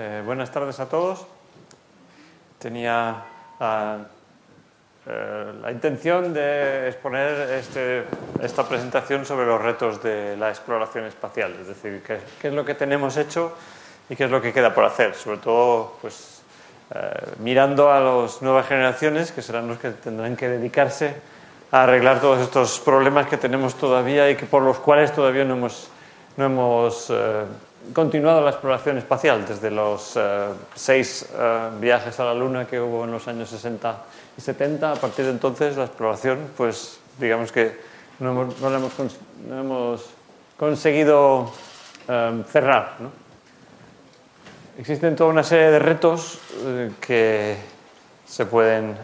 Eh, buenas tardes a todos. Tenía ah, eh, la intención de exponer este- esta presentación sobre los retos de la exploración espacial, es decir, qué, qué es lo que tenemos hecho y qué es lo que queda por hacer, sobre todo pues, eh, mirando a las nuevas generaciones, que serán los que tendrán que dedicarse a arreglar todos estos problemas que tenemos todavía y que por los cuales todavía no hemos, no hemos eh, continuado la exploración espacial desde los eh, seis eh, viajes a la Luna que hubo en los años 60 y 70. A partir de entonces la exploración, pues digamos que no hemos, la hemos, no hemos conseguido eh, cerrar. ¿no? Existen toda una serie de retos que se pueden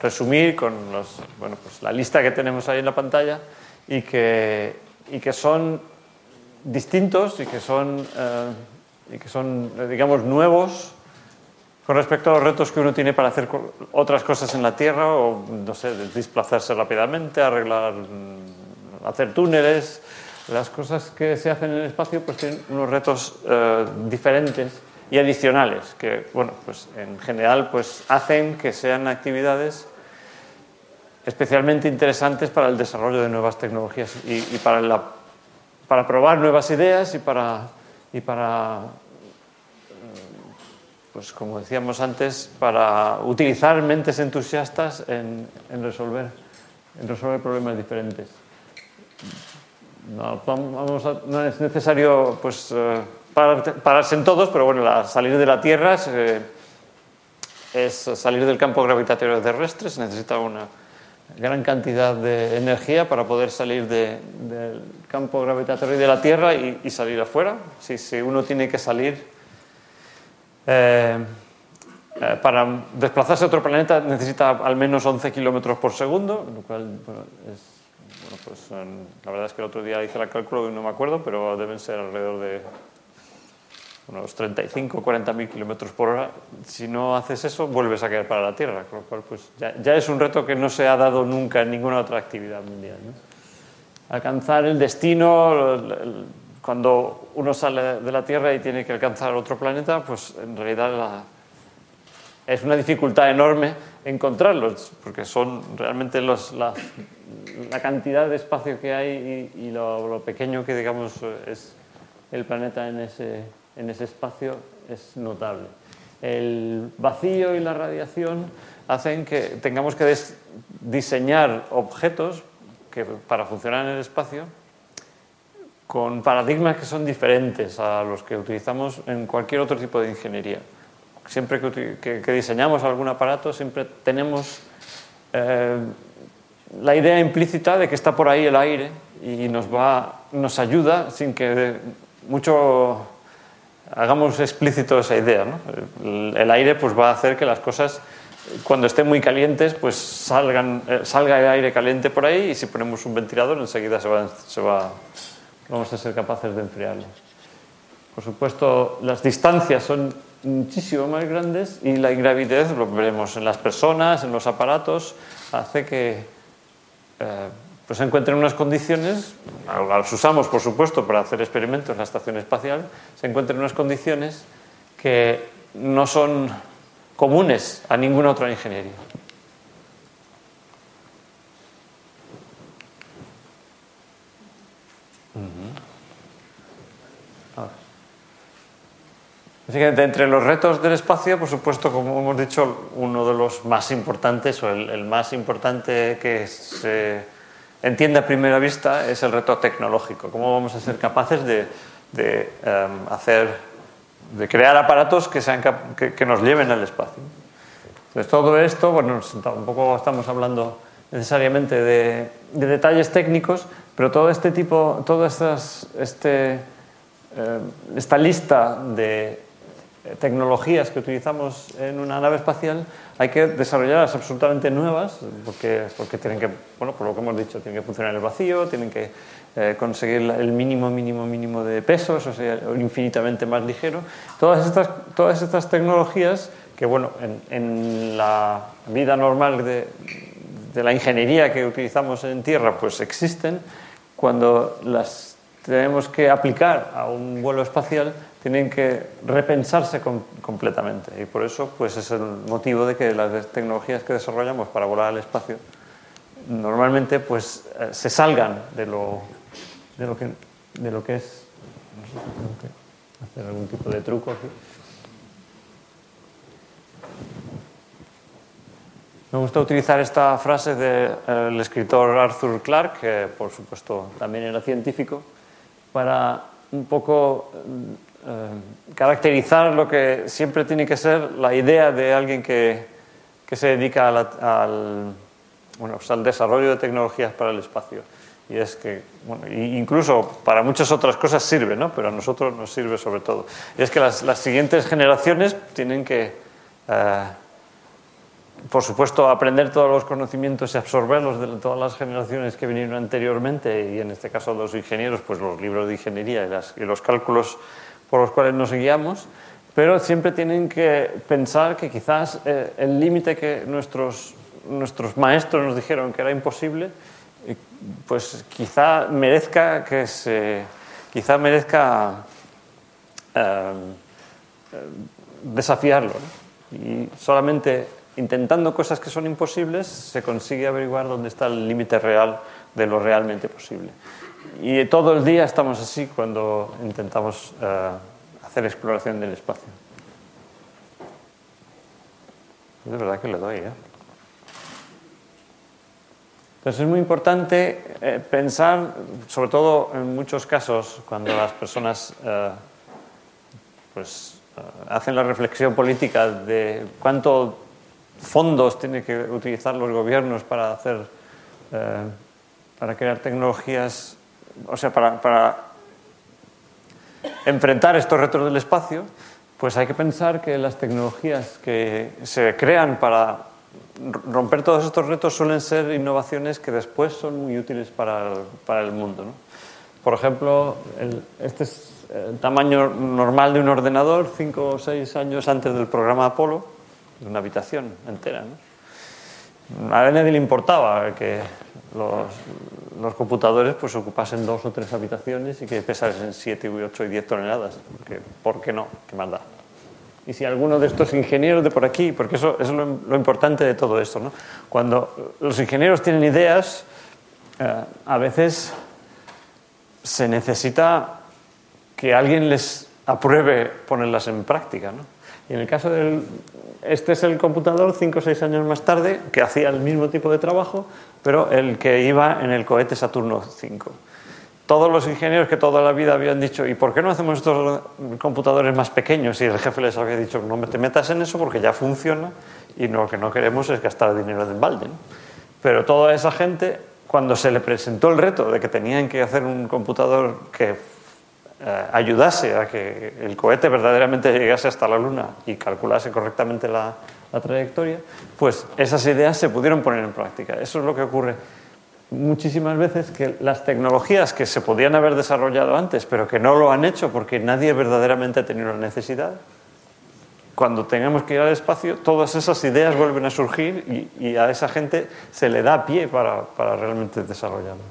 resumir con los, bueno, pues la lista que tenemos ahí en la pantalla y que, y que son distintos y que son, eh, y que son digamos, nuevos con respecto a los retos que uno tiene para hacer otras cosas en la Tierra o, no sé, desplazarse rápidamente, arreglar, mm, hacer túneles. Las cosas que se hacen en el espacio pues tienen unos retos eh, diferentes y adicionales que, bueno, pues en general pues hacen que sean actividades especialmente interesantes para el desarrollo de nuevas tecnologías y, y para, la- para probar nuevas ideas y para, y para pues como decíamos antes, para utilizar mentes entusiastas en, en resolver, resolver problemas diferentes. No, vamos no es necesario pues, eh, parar- pararse en todos, pero bueno, la- salir de la Tierra es, eh, es salir del campo gravitatorio terrestre, se necesita una gran cantidad de energía para poder salir de- del campo gravitatorio de la Tierra y, y salir afuera. Si, si uno tiene que salir eh, eh, para desplazarse a otro planeta necesita al menos 11 kilómetros por segundo, lo cual bueno, es. Bueno, pues, la verdad es que el otro día hice el cálculo y no me acuerdo, pero deben ser alrededor de unos 35 o 40 mil kilómetros por hora. Si no haces eso, vuelves a caer para la Tierra, con lo cual pues, ya, ya es un reto que no se ha dado nunca en ninguna otra actividad mundial. ¿no? Alcanzar el destino, cuando uno sale de la Tierra y tiene que alcanzar otro planeta, pues en realidad es una dificultad enorme encontrarlos, porque son realmente los, la, la cantidad de espacio que hay y, lo, lo pequeño que digamos es el planeta en ese, en ese espacio es notable. El vacío y la radiación hacen que tengamos que diseñar objetos que para funcionar en el espacio con paradigmas que son diferentes a los que utilizamos en cualquier otro tipo de ingeniería. Siempre que, que- diseñamos algún aparato, siempre tenemos eh, la idea implícita de que está por ahí el aire y nos, va, nos ayuda sin que mucho hagamos explícito esa idea. El, el aire pues, va a hacer que las cosas, cuando estén muy calientes, pues salgan, eh, salga el aire caliente por ahí y si ponemos un ventilador enseguida se va, se va, vamos a ser capaces de enfriarlo. Por supuesto, las distancias son muchísimo más grandes y la ingravidez, lo veremos en las personas, en los aparatos, hace que eh, pues encuentren unas condiciones, las usamos por supuesto para hacer experimentos en la estación espacial, se encuentren unas condiciones que no son comunes a ninguna otra ingeniería. Fíjate, entre los retos del espacio, por supuesto, como hemos dicho, uno de los más importantes o el, el más importante que se entiende a primera vista es el reto tecnológico. ¿Cómo vamos a ser capaces de, de, em, hacer, de crear aparatos que, sean que, que nos lleven al espacio? Entonces, todo esto, bueno, tampoco estamos hablando necesariamente de, de detalles técnicos, pero todo este tipo, estas, este, eh, esta lista de tecnologías que utilizamos en una nave espacial hay que desarrollarlas absolutamente nuevas porque, porque tienen que, bueno, por lo que hemos dicho, tienen que funcionar en el vacío, tienen que eh, conseguir el mínimo, mínimo, mínimo de peso, eso sea infinitamente más ligero. Todas estas, todas estas tecnologías que, bueno, en, la vida normal de, de la ingeniería que utilizamos en tierra, pues existen, cuando las tenemos que aplicar a un vuelo espacial, tienen que repensarse completamente y por eso pues es el motivo de que las tecnologías que desarrollamos para volar al espacio normalmente pues eh, se salgan de lo, de lo, que, de lo que es no sé tengo que hacer algún tipo de truco aquí Me gusta utilizar esta frase del escritor Arthur Clarke, que por supuesto también era científico, para un poco eh, caracterizar lo que siempre tiene que ser la idea de alguien que, que se dedica al, bueno, pues al desarrollo de tecnologías para el espacio. Y es que, bueno, incluso para muchas otras cosas sirve, ¿no? pero a nosotros nos sirve sobre todo. Y es que las, las siguientes generaciones tienen que eh, por supuesto, aprender todos los conocimientos y absorberlos de todas las generaciones que vinieron anteriormente, y en este caso los ingenieros, pues los libros de ingeniería y, los cálculos por los cuales nos guiamos, pero siempre tienen que pensar que quizás eh, el límite que nuestros, nuestros maestros nos dijeron que era imposible, pues quizá merezca que se, quizá merezca eh, desafiarlo. Y solamente intentando cosas que son imposibles, se consigue averiguar dónde está el límite real de lo realmente posible. Y todo el día estamos así cuando intentamos eh, hacer exploración del espacio. Es verdad que le doy, ¿eh? Entonces es muy importante eh, pensar, sobre todo en muchos casos, cuando las personas eh, pues, hacen la reflexión política de cuánto fondos tienen que utilizar los gobiernos para hacer, eh, para crear tecnologías, o sea, para enfrentar estos retos del espacio, pues hay que pensar que las tecnologías que se crean para romper todos estos retos suelen ser innovaciones que después son muy útiles para el, para el mundo. ¿no? Por ejemplo, el, este es el tamaño normal de un ordenador, cinco o seis años antes del programa Apolo una habitación entera. ¿no? A nadie le importaba que los, los, computadores pues ocupasen dos o tres habitaciones y que pesasen 7, 8 y 10 toneladas. Porque, ¿Por qué no? ¿Qué más da? Y si alguno de estos ingenieros de por aquí, porque eso, es lo, importante de todo esto, ¿no? cuando los ingenieros tienen ideas, eh, a veces se necesita que alguien les apruebe ponerlas en práctica. ¿no? Y en el caso del, este es el computador cinco o seis años más tarde que hacía el mismo tipo de trabajo, pero el que iba en el cohete Saturno V. Todos los ingenieros que toda la vida habían dicho, ¿y por qué no hacemos estos computadores más pequeños? Y el jefe les había dicho, no te metas en eso porque ya funciona y lo que no queremos es gastar dinero de balde. Pero toda esa gente, cuando se le presentó el reto de que tenían que hacer un computador que eh, ayudase a que el cohete verdaderamente llegase hasta la Luna y calculase correctamente la, trayectoria, pues esas ideas se pudieron poner en práctica. Eso es lo que ocurre muchísimas veces, que las tecnologías que se podían haber desarrollado antes, pero que no lo han hecho porque nadie verdaderamente ha tenido la necesidad, cuando tengamos que ir al espacio, todas esas ideas vuelven a surgir y, a esa gente se le da pie para, para realmente desarrollarlo.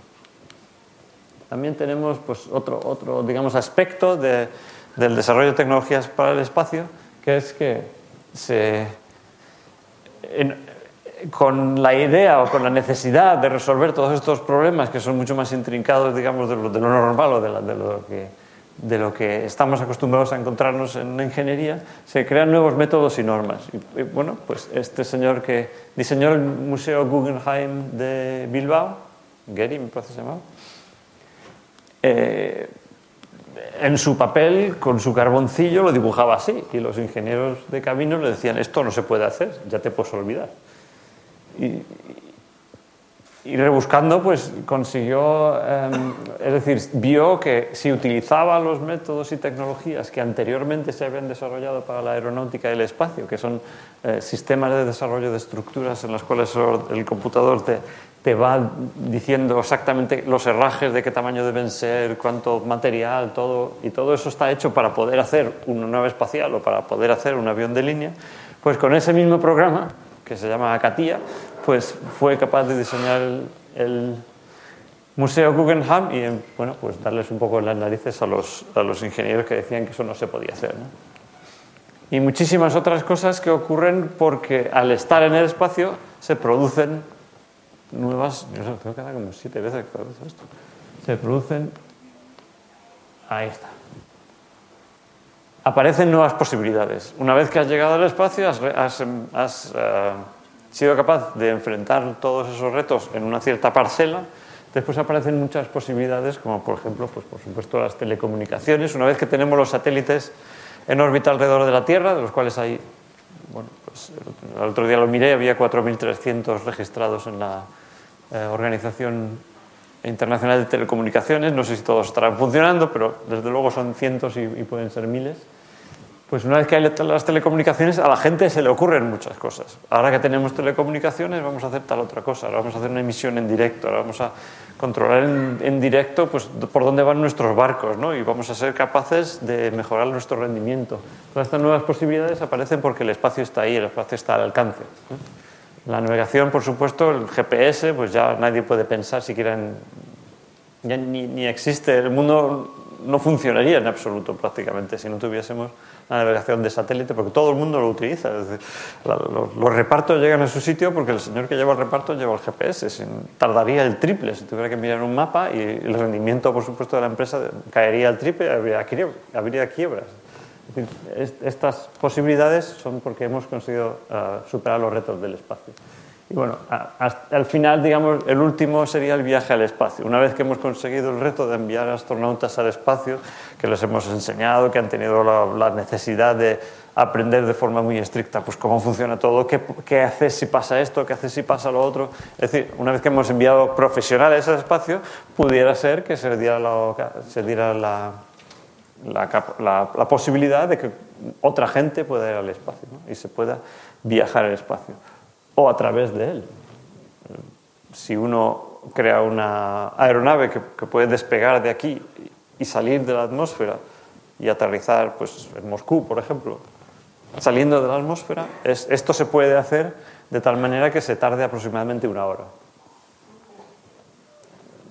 También tenemos pues, otro, otro digamos, aspecto de, del desarrollo de tecnologías para el espacio, que es que se, con la idea o con la necesidad de resolver todos estos problemas que son mucho más intrincados, digamos, de lo, de lo normal o de, de, lo que, de lo que estamos acostumbrados a encontrarnos en la ingeniería, se crean nuevos métodos y normas. Y, bueno, pues este señor que diseñó el Museo Guggenheim de Bilbao, Gary me parece se llamaba, eh, en su papel, con su carboncillo, lo dibujaba así. Y los ingenieros de camino le decían, esto no se puede hacer, ya te puedes olvidar. Y, rebuscando, pues consiguió, em, es decir, vio que si utilizaba los métodos y tecnologías que anteriormente se habían desarrollado para la aeronáutica y el espacio, que son eh, sistemas de desarrollo de estructuras en las cuales el computador te, te va diciendo exactamente los herrajes, de qué tamaño deben ser, cuánto material, todo, y todo eso está hecho para poder hacer una nave espacial o para poder hacer un avión de línea, pues con ese mismo programa, que se llama CATIA, pues fue capaz de diseñar el, Museo Guggenheim y bueno, pues darles un poco las narices a los, a los ingenieros que decían que eso no se podía hacer. Y muchísimas otras cosas que ocurren porque al estar en el espacio se producen nuevas. Yo tengo que dar como siete veces que esto. Se producen. Ahí está. Aparecen nuevas posibilidades. Una vez que has llegado al espacio, has, has, eh, sido capaz de enfrentar todos esos retos en una cierta parcela Después aparecen muchas posibilidades, como por ejemplo, pues por supuesto las telecomunicaciones. Una vez que tenemos los satélites en órbita alrededor de la Tierra, de los cuales hay, bueno, pues el otro día lo miré, había 4.300 registrados en la eh, Organización Internacional de Telecomunicaciones. No sé si todos estarán funcionando, pero desde luego son cientos y pueden ser miles. Pues una vez que hay las telecomunicaciones, a la gente se le ocurren muchas cosas. Ahora que tenemos telecomunicaciones, vamos a hacer tal otra cosa. Ahora vamos a hacer una emisión en directo. Ahora vamos a controlar en, directo pues, por dónde van nuestros barcos. ¿no? Y vamos a ser capaces de mejorar nuestro rendimiento. Todas estas nuevas posibilidades aparecen porque el espacio está ahí, el espacio está al alcance. La navegación, por supuesto, el GPS, pues ya nadie puede pensar siquiera en. Ya ni, ni existe. El mundo no funcionaría en absoluto prácticamente si no tuviésemos la navegación de satélite, porque todo el mundo lo utiliza. los, repartos llegan a su sitio porque el señor que lleva el reparto lleva el GPS. tardaría el triple si tuviera que mirar un mapa y el rendimiento, por supuesto, de la empresa caería al triple y habría, quiebras. estas posibilidades son porque hemos conseguido ah, superar los retos del espacio. Y bueno, al final, digamos, el último sería el viaje al espacio. Una vez que hemos conseguido el reto de enviar astronautas al espacio, que les hemos enseñado, que han tenido la, necesidad de aprender de forma muy estricta pues cómo funciona todo, qué, qué haces si pasa esto, qué haces si pasa lo otro. Es decir, una vez que hemos enviado profesionales al espacio, pudiera ser que se diera la, posibilidad de que otra gente pueda ir al espacio y se pueda viajar al espacio o a través de él. Si uno crea una aeronave que, puede despegar de aquí y salir de la atmósfera y aterrizar pues, en Moscú, por ejemplo, saliendo de la atmósfera, esto se puede hacer de tal manera que se tarde aproximadamente una hora.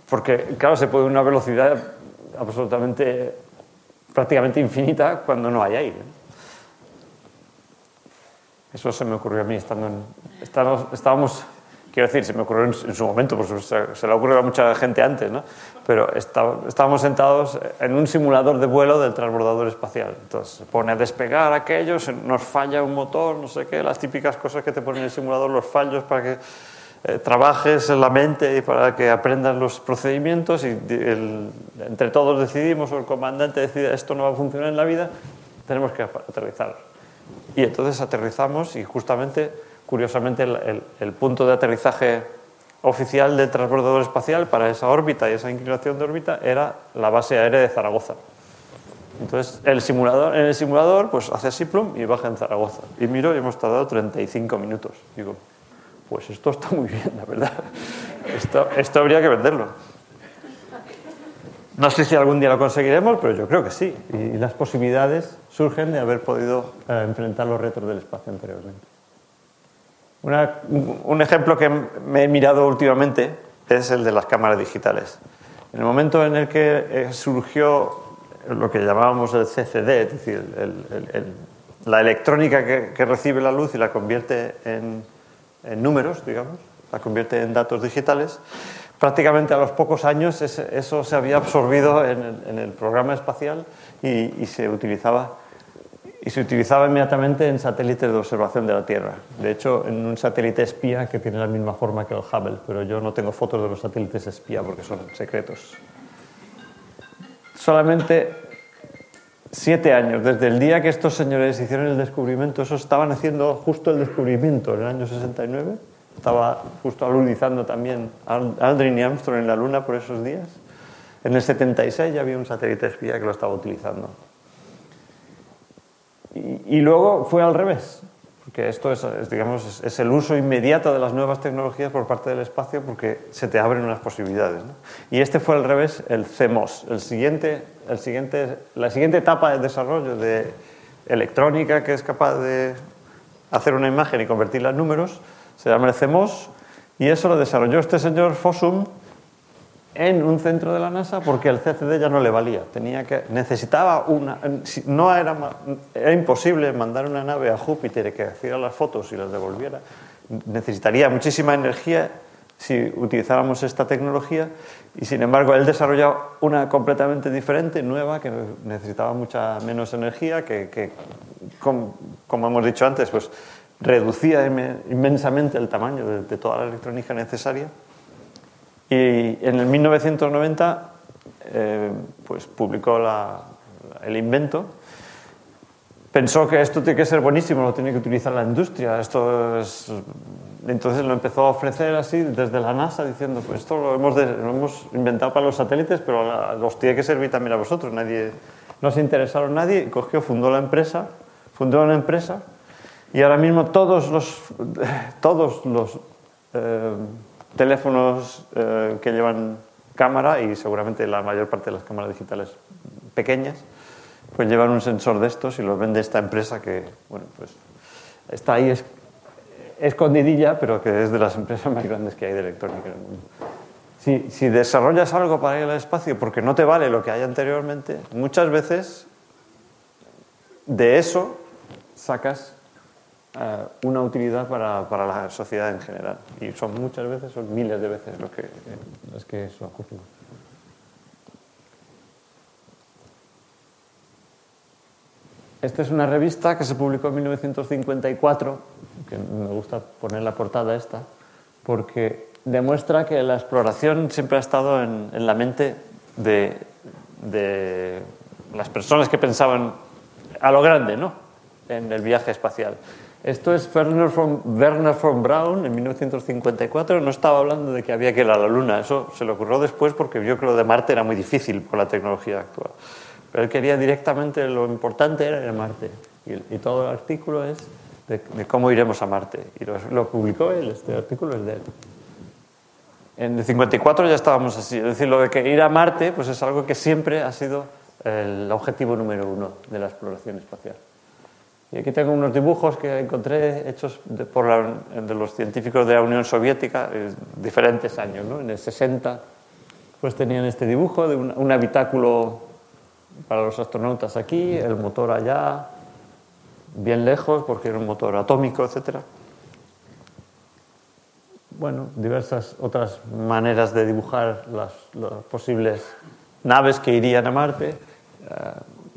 Porque, claro, se puede una velocidad absolutamente, prácticamente infinita cuando no hay aire. Eso se me ocurrió a mí estando en... Estábamos, quiero decir, se me ocurrió en, su momento, se, le ocurrió a mucha gente antes, ¿no? Pero estábamos sentados en un simulador de vuelo del transbordador espacial. Entonces se pone a despegar aquello, nos falla un motor, no sé qué, las típicas cosas que te pone en el simulador, los fallos para que eh, trabajes en la mente y para que aprendas los procedimientos y entre todos decidimos o el comandante decide esto no va a funcionar en la vida, tenemos que aterrizar y entonces aterrizamos y justamente, curiosamente, el, punto de aterrizaje oficial del transbordador espacial para esa órbita y esa inclinación de órbita era la base aérea de Zaragoza. Entonces, el simulador, en el simulador, pues hace así plum y baja en Zaragoza. Y miro y hemos tardado 35 minutos. Digo, pues esto está muy bien, la verdad. Esto, esto habría que venderlo. No sé si algún día lo conseguiremos, pero yo creo que sí. Y las posibilidades surgen de haber podido eh, enfrentar los retos del espacio anteriormente. Un ejemplo que me he mirado últimamente es el de las cámaras digitales. En el momento en el que eh, surgió lo que llamábamos el CCD, es decir, la electrónica que, recibe la luz y la convierte en, números, digamos, la convierte en datos digitales, prácticamente a los pocos años eso se había absorbido en el, programa espacial y, se utilizaba y se utilizaba inmediatamente en satélites de observación de la Tierra. De hecho, en un satélite espía que tiene la misma forma que el Hubble, pero yo no tengo fotos de los satélites espía porque son secretos. Solamente siete años, desde el día que estos señores hicieron el descubrimiento, eso estaban haciendo justo el descubrimiento en el año 69 estaba justo alunizando también Aldrin y Armstrong en la Luna por esos días. En el 76 ya había un satélite espía que lo estaba utilizando. Y, luego fue al revés, porque esto es, digamos, es, el uso inmediato de las nuevas tecnologías por parte del espacio porque se te abren unas posibilidades. Y este fue al revés, el CMOS, el siguiente, el siguiente, la siguiente etapa de desarrollo de electrónica que es capaz de hacer una imagen y convertirla en números se llama el CMOS, y eso lo desarrolló este señor Fossum en un centro de la NASA porque el CCD ya no le valía. Tenía que, necesitaba una. No era, era imposible mandar una nave a Júpiter que hiciera las fotos y las devolviera. Necesitaría muchísima energía si utilizáramos esta tecnología y sin embargo él desarrolló una completamente diferente, nueva, que necesitaba mucha menos energía, que, como, hemos dicho antes, pues reducía inmensamente el tamaño de toda la electrónica necesaria y en el 1990 eh, pues publicó el invento. Pensó que esto tiene que ser buenísimo, lo tiene que utilizar la industria. Esto es... Entonces lo empezó a ofrecer así desde la NASA, diciendo, pues esto lo hemos, lo hemos inventado para los satélites, pero los tiene que servir también a vosotros. Nadie, no se interesaron nadie, cogió, fundó la empresa, fundó una empresa, y ahora mismo todos los, todos los eh, teléfonos eh, que llevan cámara y seguramente la mayor parte de las cámaras digitales pequeñas, pues llevan un sensor de estos y los vende esta empresa que, bueno, pues está ahí escondidilla, pero que es de las empresas más grandes que hay de electrónica en el mundo. Si, si desarrollas algo para ir al espacio porque no te vale lo que hay anteriormente, muchas veces de eso sacas eh, una utilidad para, para, la sociedad en general. Y son muchas veces, son miles de veces lo que, las que eso ocurre. Esta es una revista que se publicó en 1954, que me gusta poner la portada esta, porque demuestra que la exploración siempre ha estado en, en la mente de, de las personas que pensaban a lo grande, ¿no? En el viaje espacial. Esto es Werner von, Werner von Braun en 1954. No estaba hablando de que había que ir a la Luna. Eso se le ocurrió después porque vio que lo de Marte era muy difícil por la tecnología actual. Pero él quería directamente, lo importante era ir a Marte. Y, todo el artículo es de, cómo iremos a Marte. Y lo, publicó él, este artículo es de él. En el 54 ya estábamos así. Es decir, lo de que ir a Marte pues es algo que siempre ha sido el objetivo número uno de la exploración espacial. Y aquí tengo unos dibujos que encontré hechos por de los científicos de la Unión Soviética, en diferentes años. ¿no? En el 60 pues tenían este dibujo de un, habitáculo para los astronautas aquí, el motor allá, bien lejos porque era un motor atómico, etc. Bueno, diversas otras maneras de dibujar las, posibles naves que irían a Marte. Eh,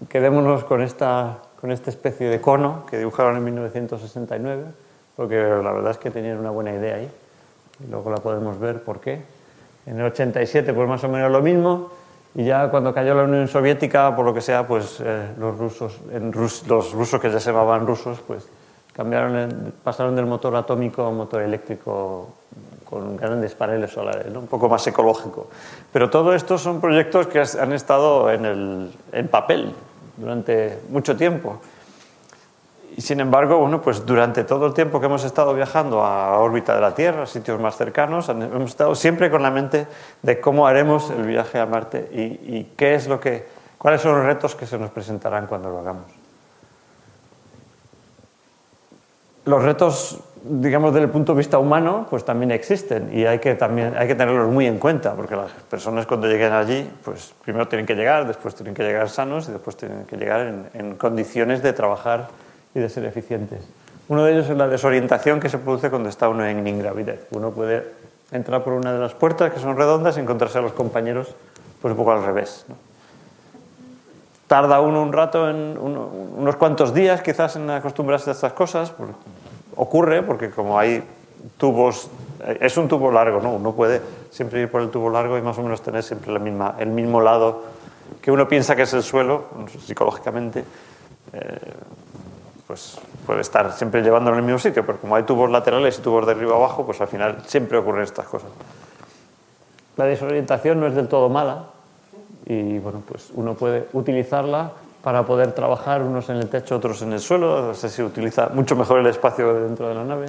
quedémonos con esta con esta especie de cono que dibujaron en 1969, porque la verdad es que tenían una buena idea ahí. Y luego la podemos ver por qué. En el 87, pues más o menos lo mismo. Y ya cuando cayó la Unión Soviética, por lo que sea, pues eh, los rusos, los rusos que ya se llamaban rusos, pues cambiaron, pasaron del motor atómico a un motor eléctrico con grandes paneles solares, un poco más ecológico. Pero todo esto son proyectos que han estado en, el, en papel, durante mucho tiempo. Y sin embargo, bueno, pues durante todo el tiempo que hemos estado viajando a órbita de la Tierra, a sitios más cercanos, hemos estado siempre con la mente de cómo haremos el viaje a Marte y, y qué es lo que, cuáles son los retos que se nos presentarán cuando lo hagamos. Los retos digamos, desde el punto de vista humano, pues también existen y hay que, también, hay que tenerlos muy en cuenta, porque las personas cuando lleguen allí, pues primero tienen que llegar, después tienen que llegar sanos y después tienen que llegar en, en condiciones de trabajar y de ser eficientes. Uno de ellos es la desorientación que se produce cuando está uno en ingravidez. Uno puede entrar por una de las puertas que son redondas y encontrarse a los compañeros pues un poco al revés. Tarda uno un rato, en unos cuantos días quizás en acostumbrarse a estas cosas, ocurre porque como hay tubos, eh, es un tubo largo, ¿no? Uno puede siempre ir por el tubo largo y más o menos tener siempre la misma, el mismo lado que uno piensa que es el suelo, psicológicamente, eh, pues puede estar siempre llevándolo en el mismo sitio, pero como hay tubos laterales y tubos de arriba abajo, pues al final siempre ocurren estas cosas. La desorientación no es del todo mala y bueno, pues uno puede utilizarla para poder trabajar, unos en el techo, otros en el suelo. No sé si utiliza mucho mejor el espacio dentro de la nave.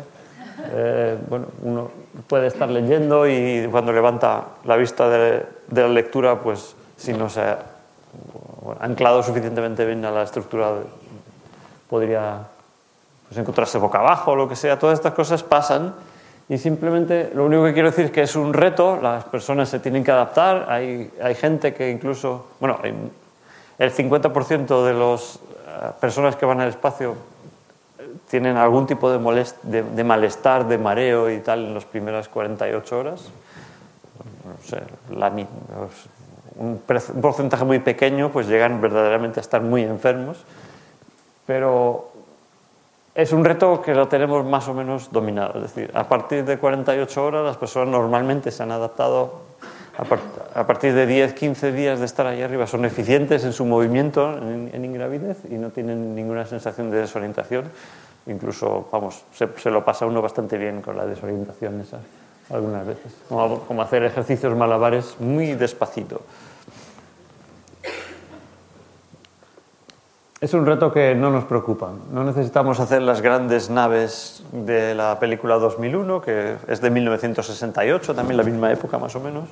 Eh, bueno, uno puede estar leyendo y cuando levanta la vista de, la lectura, pues si no se ha anclado suficientemente bien a la estructura, podría pues, encontrarse boca abajo o lo que sea. Todas estas cosas pasan Y simplemente lo único que quiero decir es que es un reto, las personas se tienen que adaptar, hay, hay gente que incluso, bueno, el 50% de las eh, personas que van al espacio tienen algún tipo de, malestar, de mareo y tal en las primeras 48 horas. No sé, un porcentaje muy pequeño pues llegan verdaderamente a estar muy enfermos, pero es un reto que lo tenemos más o menos dominado. Es decir, a partir de 48 horas las personas normalmente se han adaptado, a, partir de 10, 15 días de estar ahí arriba, son eficientes en su movimiento en, en ingravidez y no tienen ninguna sensación de desorientación. Incluso, vamos, se, lo pasa uno bastante bien con la desorientación esa algunas veces. como hacer ejercicios malabares muy despacito. Es un reto que no nos preocupa. No necesitamos hacer las grandes naves de la película 2001, que es de 1968, también la misma época más o menos,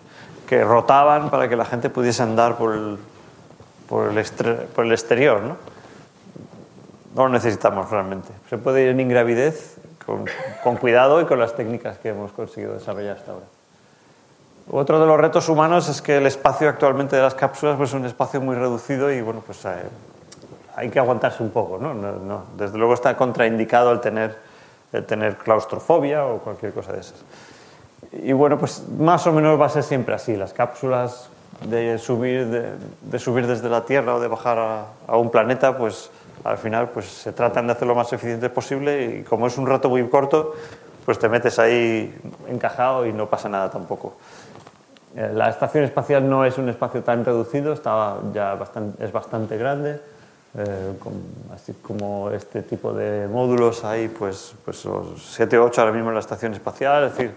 que rotaban para que la gente pudiese andar por el, por el, por el exterior. ¿no? no lo necesitamos realmente. Se puede ir en ingravidez con, con cuidado y con las técnicas que hemos conseguido desarrollar hasta ahora. Otro de los retos humanos es que el espacio actualmente de las cápsulas pues, es un espacio muy reducido y bueno, pues eh, hay que aguantarse un poco. No, Desde luego está contraindicado el tener, el tener claustrofobia o cualquier cosa de esas. Y bueno, pues más o menos va a ser siempre así. Las cápsulas de subir, de, subir desde la Tierra o de bajar a, a, un planeta, pues al final pues se tratan de hacer lo más eficiente posible y como es un rato muy corto, pues te metes ahí encajado y no pasa nada tampoco. Eh, la estación espacial no es un espacio tan reducido, está ya bastante, es bastante grande eh, así como este tipo de módulos hay pues, pues 7 o 8 ahora mismo en la estación espacial, es decir,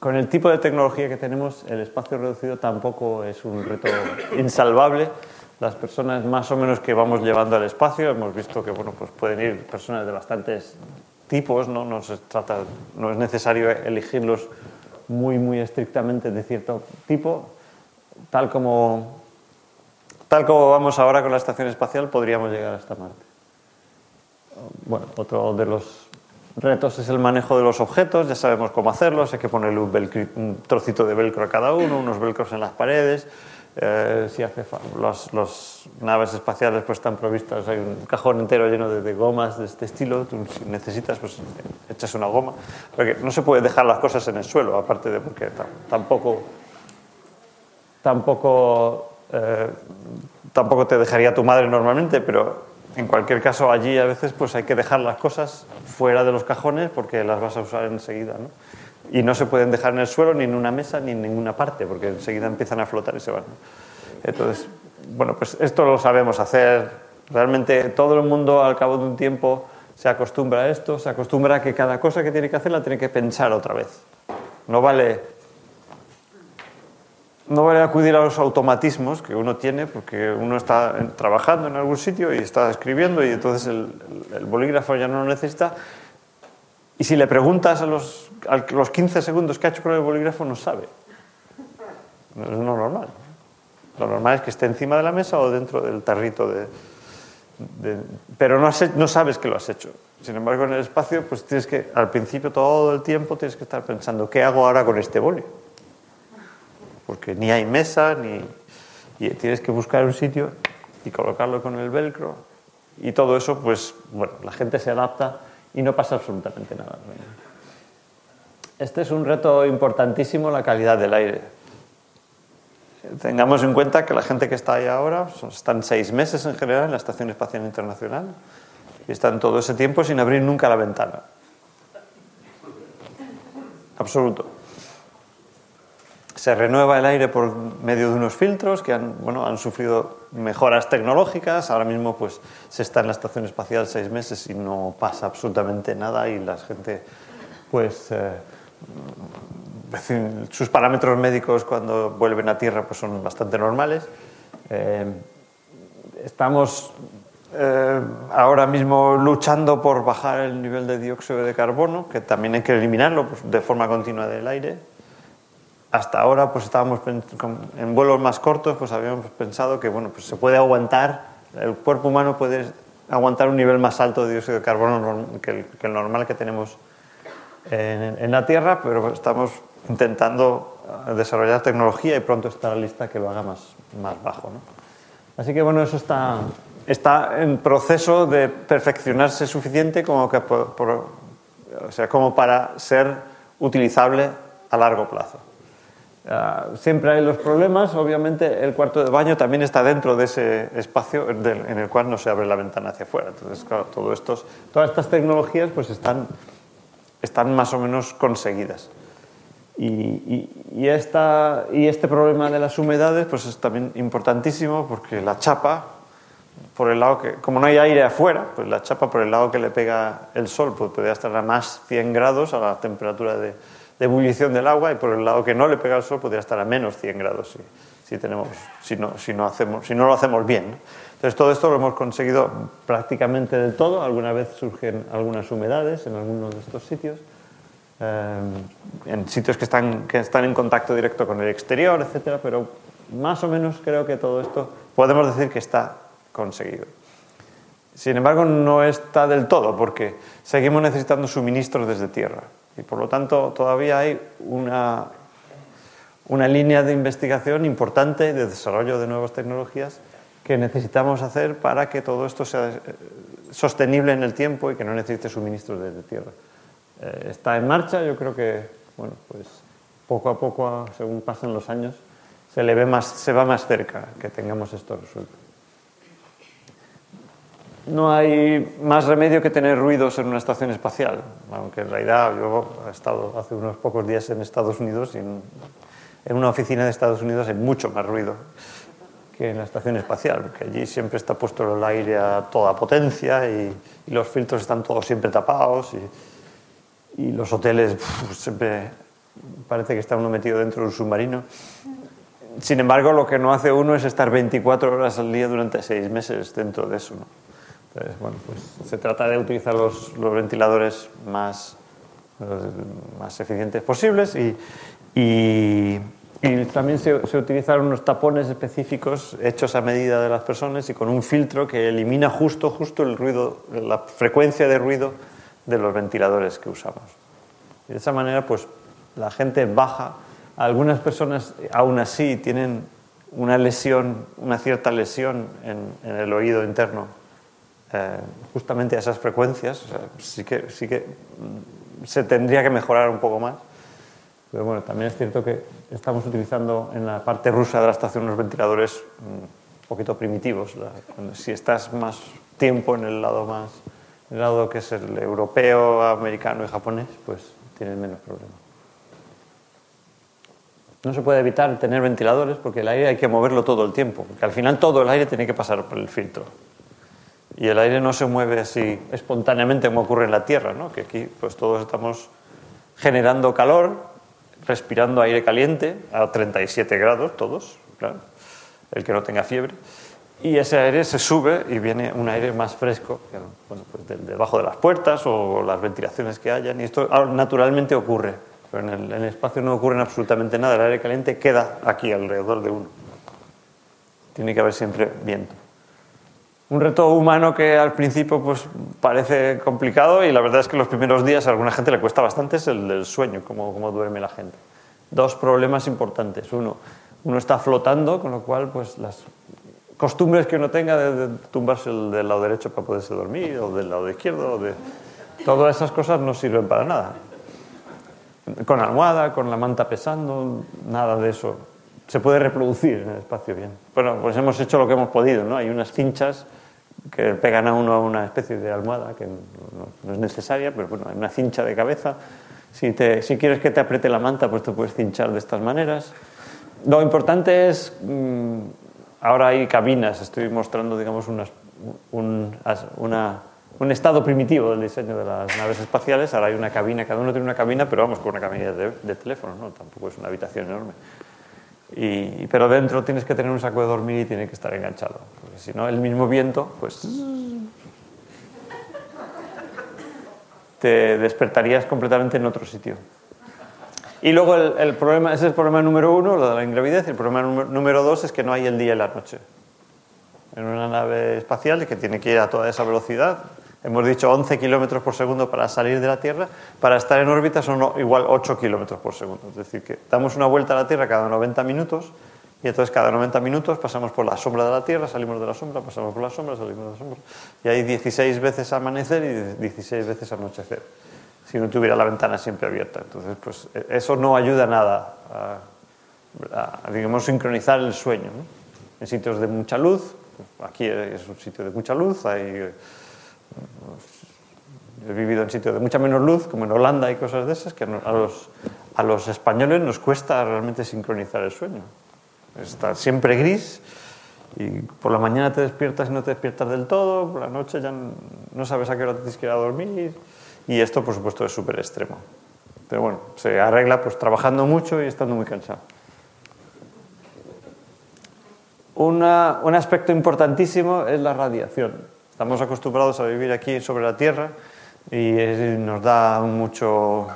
con el tipo de tecnología que tenemos, el espacio reducido tampoco es un reto insalvable. Las personas más o menos que vamos llevando al espacio, hemos visto que bueno, pues pueden ir personas de bastantes tipos, ¿no? Se trata, no es necesario elegirlos muy, muy estrictamente de cierto tipo, tal como Tal como vamos ahora con la estación espacial, podríamos llegar hasta Marte. Bueno, otro de los retos es el manejo de los objetos, ya sabemos cómo hacerlos, hay que ponerle un, trocito de velcro a cada uno, unos velcros en las paredes. Eh, si hace las naves espaciales pues están provistas, hay un cajón entero lleno de, gomas de este estilo, Tú, si necesitas pues echas una goma, porque no se puede dejar las cosas en el suelo, aparte de porque tampoco tampoco eh, tampoco te dejaría tu madre normalmente, pero en cualquier caso allí a veces pues hay que dejar las cosas fuera de los cajones porque las vas a usar enseguida. ¿no? Y no se pueden dejar en el suelo, ni en una mesa, ni en ninguna parte, porque enseguida empiezan a flotar y se van. Entonces, bueno, pues esto lo sabemos hacer. Realmente todo el mundo al cabo de un tiempo se acostumbra a esto, se acostumbra a que cada cosa que tiene que hacer la tiene que pensar otra vez. No vale no vale acudir a los automatismos que uno tiene porque uno está trabajando en algún sitio y está escribiendo y entonces el, bolígrafo ya no lo necesita. Y si le preguntas a los, a los 15 segundos que ha hecho con el bolígrafo, no sabe. No es lo normal. Lo normal es que esté encima de la mesa o dentro del tarrito de... pero no, no sabes que lo has hecho. Sin embargo, en el espacio, pues tienes que, al principio todo el tiempo, tienes que estar pensando, ¿qué hago ahora con este boli? Porque ni hay mesa, ni... y tienes que buscar un sitio y colocarlo con el velcro. Y todo eso, pues, bueno, la gente se adapta y no pasa absolutamente nada. Este es un reto importantísimo, la calidad del aire. Tengamos en cuenta que la gente que está ahí ahora están seis meses en general en la Estación Espacial Internacional y están todo ese tiempo sin abrir nunca la ventana. Absoluto se renueva el aire por medio de unos filtros que han, bueno, han sufrido mejoras tecnológicas. Ahora mismo pues, se está en la estación espacial seis meses y no pasa absolutamente nada y la gente, pues, eh, sus parámetros médicos cuando vuelven a Tierra pues, son bastante normales. Eh, estamos eh, ahora mismo luchando por bajar el nivel de dióxido de carbono, que también hay que eliminarlo pues, de forma continua del aire hasta ahora pues estábamos en vuelos más cortos pues habíamos pensado que bueno pues se puede aguantar el cuerpo humano puede aguantar un nivel más alto de dióxido de carbono que el, normal que tenemos en, la Tierra, pero estamos intentando desarrollar tecnología y pronto estará lista que lo haga más, más bajo. Así que bueno, eso está, está en proceso de perfeccionarse suficiente como, que, o sea, como para ser utilizable a largo plazo. Ah, siempre hay los problemas, obviamente el cuarto de baño también está dentro de ese espacio en el cual no se abre la ventana hacia afuera. Entonces, claro, todo estos, todas estas tecnologías pues están, están más o menos conseguidas. Y, y, esta, y, este problema de las humedades pues es también importantísimo porque la chapa, por el lado que, como no hay aire afuera, pues la chapa por el lado que le pega el sol pues podría estar a más 100 grados a la temperatura de, de del agua y por el lado que no le pega el sol podría estar a menos 100 grados si, si, tenemos, si, no, si, no hacemos, si no lo hacemos bien. Entonces todo esto lo hemos conseguido prácticamente del todo. Alguna vez surgen algunas humedades en algunos de estos sitios, eh, en sitios que están, que están en contacto directo con el exterior, etcétera, pero más o menos creo que todo esto podemos decir que está conseguido. Sin embargo, no está del todo, porque seguimos necesitando suministros desde tierra. Y por lo tanto, todavía hay una, una línea de investigación importante de desarrollo de nuevas tecnologías que necesitamos hacer para que todo esto sea eh, sostenible en el tiempo y que no necesite suministros desde tierra. Eh, está en marcha, yo creo que, bueno, pues poco a poco, según pasan los años, se, le ve más, se va más cerca que tengamos esto resuelto no hay más remedio que tener ruidos en una estación espacial, aunque en realidad yo he estado hace unos pocos días en Estados Unidos y en, una oficina de Estados Unidos hay mucho más ruido que en la estación espacial, porque allí siempre está puesto el aire a toda potencia y, los filtros están todos siempre tapados y, los hoteles siempre parece que está uno metido dentro de un submarino. Sin embargo, lo que no hace uno es estar 24 horas al día durante seis meses dentro de eso. ¿no? Pues se trata de utilizar los, ventiladores más, más eficientes posibles y, también se, se, utilizaron unos tapones específicos hechos a medida de las personas y con un filtro que elimina justo, justo el ruido, la frecuencia de ruido de los ventiladores que usamos. Y de esa manera, pues la gente baja. Algunas personas aún así tienen una lesión, una cierta lesión en el oído interno eh, justamente a esas frecuencias. sí, que, sí que mm, se tendría que mejorar un poco más. Pero bueno, también es cierto que estamos utilizando en la parte rusa de la estación unos ventiladores mm, un poquito primitivos. si estás más tiempo en el lado más, el lado que es el europeo, americano y japonés, pues tienes menos problemas. No se puede evitar tener ventiladores porque el aire hay que moverlo todo el tiempo, porque al final todo el aire tiene que pasar por el filtro y el aire no se mueve así espontáneamente como ocurre en la Tierra, ¿no? que aquí pues todos estamos generando calor, respirando aire caliente a 37 grados, todos, claro, el que no tenga fiebre, y ese aire se sube y viene un aire más fresco, bueno, pues debajo de las puertas o las ventilaciones que hayan, y esto naturalmente ocurre, pero en el, en el espacio no ocurre absolutamente nada, el aire caliente queda aquí alrededor de uno. Tiene que haber siempre viento un reto humano que al principio pues, parece complicado y la verdad es que los primeros días a alguna gente le cuesta bastante es el del sueño, cómo, cómo duerme la gente. Dos problemas importantes. Uno, uno está flotando, con lo cual pues, las costumbres que uno tenga de, tumbarse del lado derecho para poderse dormir o del lado izquierdo, de... todas esas cosas no sirven para nada. Con almohada, con la manta pesando, nada de eso. Se puede reproducir en el espacio bien. Bueno, pues hemos hecho lo que hemos podido, ¿no? Hay unas cinchas que pegan a uno a una especie de almohada que no, es necesaria, pero bueno, hay una cincha de cabeza. Si, te, si, quieres que te apriete la manta, pues te puedes cinchar de estas maneras. Lo importante es, mm, ahora hay cabinas, estoy mostrando, digamos, un, una, un, estado primitivo del diseño de las naves espaciales. Ahora hay una cabina, cada uno tiene una cabina, pero vamos con una cabina de, de teléfono, ¿no? tampoco es una habitación enorme. Y, pero dentro tienes que tener un saco de dormir y tiene que estar enganchado, porque si no, el mismo viento, pues te despertarías completamente en otro sitio. Y luego el, problema, ese es el problema número uno, lo de la ingravidez, y el problema número dos es que no hay el día y la noche. En una nave espacial que tiene que ir a toda esa velocidad, hemos dicho 11 kilómetros por segundo para salir de la Tierra, para estar en órbita son igual 8 kilómetros por segundo. Es decir, que damos una vuelta a la Tierra cada 90 minutos y entonces cada 90 minutos pasamos por la sombra de la Tierra, salimos de la sombra, pasamos por la sombra, salimos de la sombra. Y hay 16 veces amanecer y 16 veces anochecer, si no tuviera la ventana siempre abierta. Entonces, pues e, eso no ayuda nada a, digamos, sincronizar el sueño. En sitios de mucha luz, aquí es un sitio de mucha luz, hay, he vivido en sitios de mucha menos luz, como en Holanda y cosas de esas, que a los, españoles nos cuesta realmente sincronizar el sueño. Está siempre gris y por la mañana te despiertas y no te despiertas del todo, por la noche ya no sabes a qué hora te tienes que ir a dormir y esto por supuesto es súper extremo. Pero bueno, se arregla pues trabajando mucho y estando muy cansado. un aspecto importantísimo es la radiación. Estamos acostumbrados a vivir aquí sobre la Tierra y nos da mucho,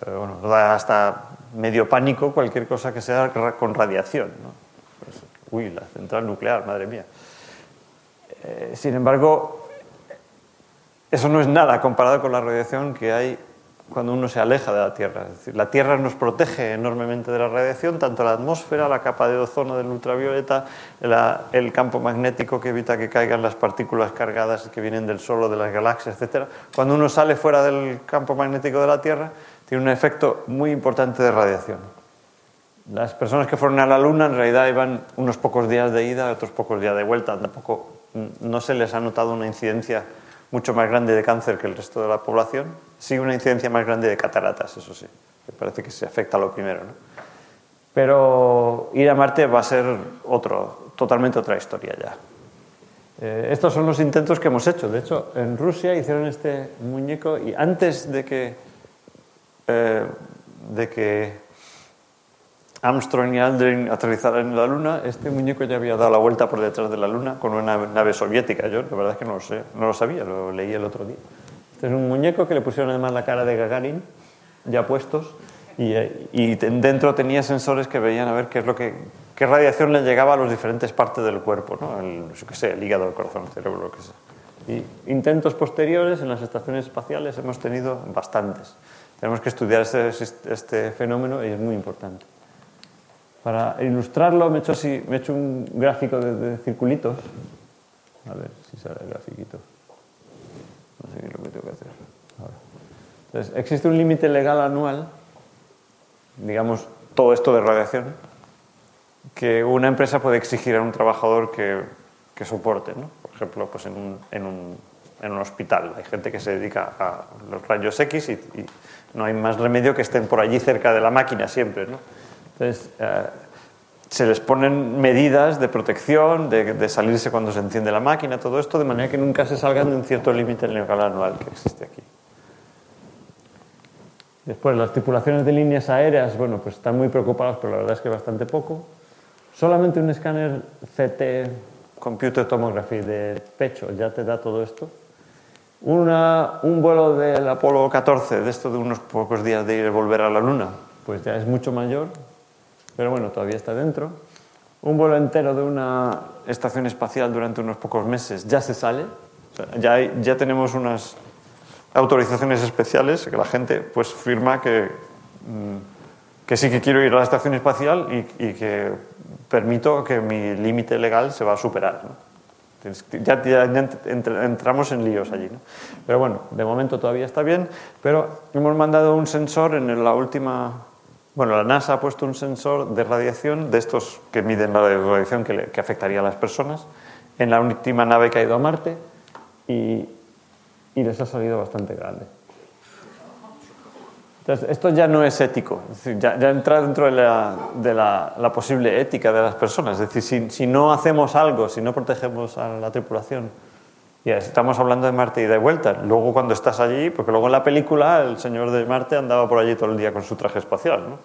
eh, bueno, nos da hasta medio pánico cualquier cosa que sea con radiación. Pues, uy, la central nuclear, madre mía. Eh, sin embargo, eso no es nada comparado con la radiación que hay cuando uno se aleja de la Tierra. Es decir, la Tierra nos protege enormemente de la radiación, tanto la atmósfera, la capa de ozono del ultravioleta, el campo magnético que evita que caigan las partículas cargadas que vienen del Sol o de las galaxias, etc. Cuando uno sale fuera del campo magnético de la Tierra, tiene un efecto muy importante de radiación. Las personas que fueron a la Luna en realidad iban unos pocos días de ida, otros pocos días de vuelta. Tampoco no se les ha notado una incidencia mucho más grande de cáncer que el resto de la población. Sí, una incidencia más grande de cataratas, eso sí. Me parece que se afecta a lo primero. ¿no? Pero ir a Marte va a ser otro, totalmente otra historia ya. Eh, estos son los intentos que hemos hecho. De hecho, en Rusia hicieron este muñeco y antes de que eh, de que Armstrong y Aldrin aterrizaran en la Luna, este muñeco ya había dado la vuelta por detrás de la Luna con una nave soviética. Yo la verdad es que no lo sé, no lo sabía, lo leí el otro día. Este es un muñeco que le pusieron además la cara de Gagarin, ya puestos, y, y dentro tenía sensores que veían a ver qué es lo que qué radiación le llegaba a las diferentes partes del cuerpo, ¿no? el, qué sé, el hígado, el corazón, el cerebro, lo que sea. Y intentos posteriores en las estaciones espaciales hemos tenido bastantes. Tenemos que estudiar este, este, fenómeno y es muy importante. Para ilustrarlo me he hecho, así, me he hecho un gráfico de, circulitos. A ver si sale el grafiquito. No sé qué es lo que tengo que hacer. Entonces, existe un límite legal anual, digamos, todo esto de radiación, que una empresa puede exigir a un trabajador que, que soporte. ¿no? Por ejemplo, pues en un, en, un, en un, hospital. Hay gente que se dedica a los rayos X y no hay más remedio que estén por allí cerca de la máquina siempre. ¿no? Entonces, eh, se les ponen medidas de protección, de, salirse cuando se enciende la máquina, todo esto, de manera que nunca se salgan de un cierto límite legal anual que existe aquí. Después, las tripulaciones de líneas aéreas, bueno, pues están muy preocupadas, pero la verdad es que bastante poco. Solamente un escáner CT, Computer Tomography de pecho, ya te da todo esto un vuelo del Apolo 14, de esto de unos pocos días de ir y volver a la Luna, pues ya es mucho mayor, pero bueno, todavía está dentro. Un vuelo entero de una estación espacial durante unos pocos meses ya se sale, ya, ya tenemos unas autorizaciones especiales que la gente pues firma que, mm, que sí que quiero ir a la estación espacial y, y que permito que mi límite legal se va a superar. ¿no? Ya, entramos en líos allí. ¿no? Pero bueno, de momento todavía está bien, pero hemos mandado un sensor en la última... Bueno, la NASA ha puesto un sensor de radiación, de estos que miden la radiación que, afectaría a las personas, en la última nave que ha ido a Marte y, y les ha salido bastante grande. Entonces, esto ya no es ético, ya, entra dentro de, la, posible ética de las personas. Es decir, si, no hacemos algo, si no protegemos a la tripulación, y estamos hablando de Marte y de vuelta, luego cuando estás allí, porque luego en la película el señor de Marte andaba por allí todo el día con su traje espacial, ¿no?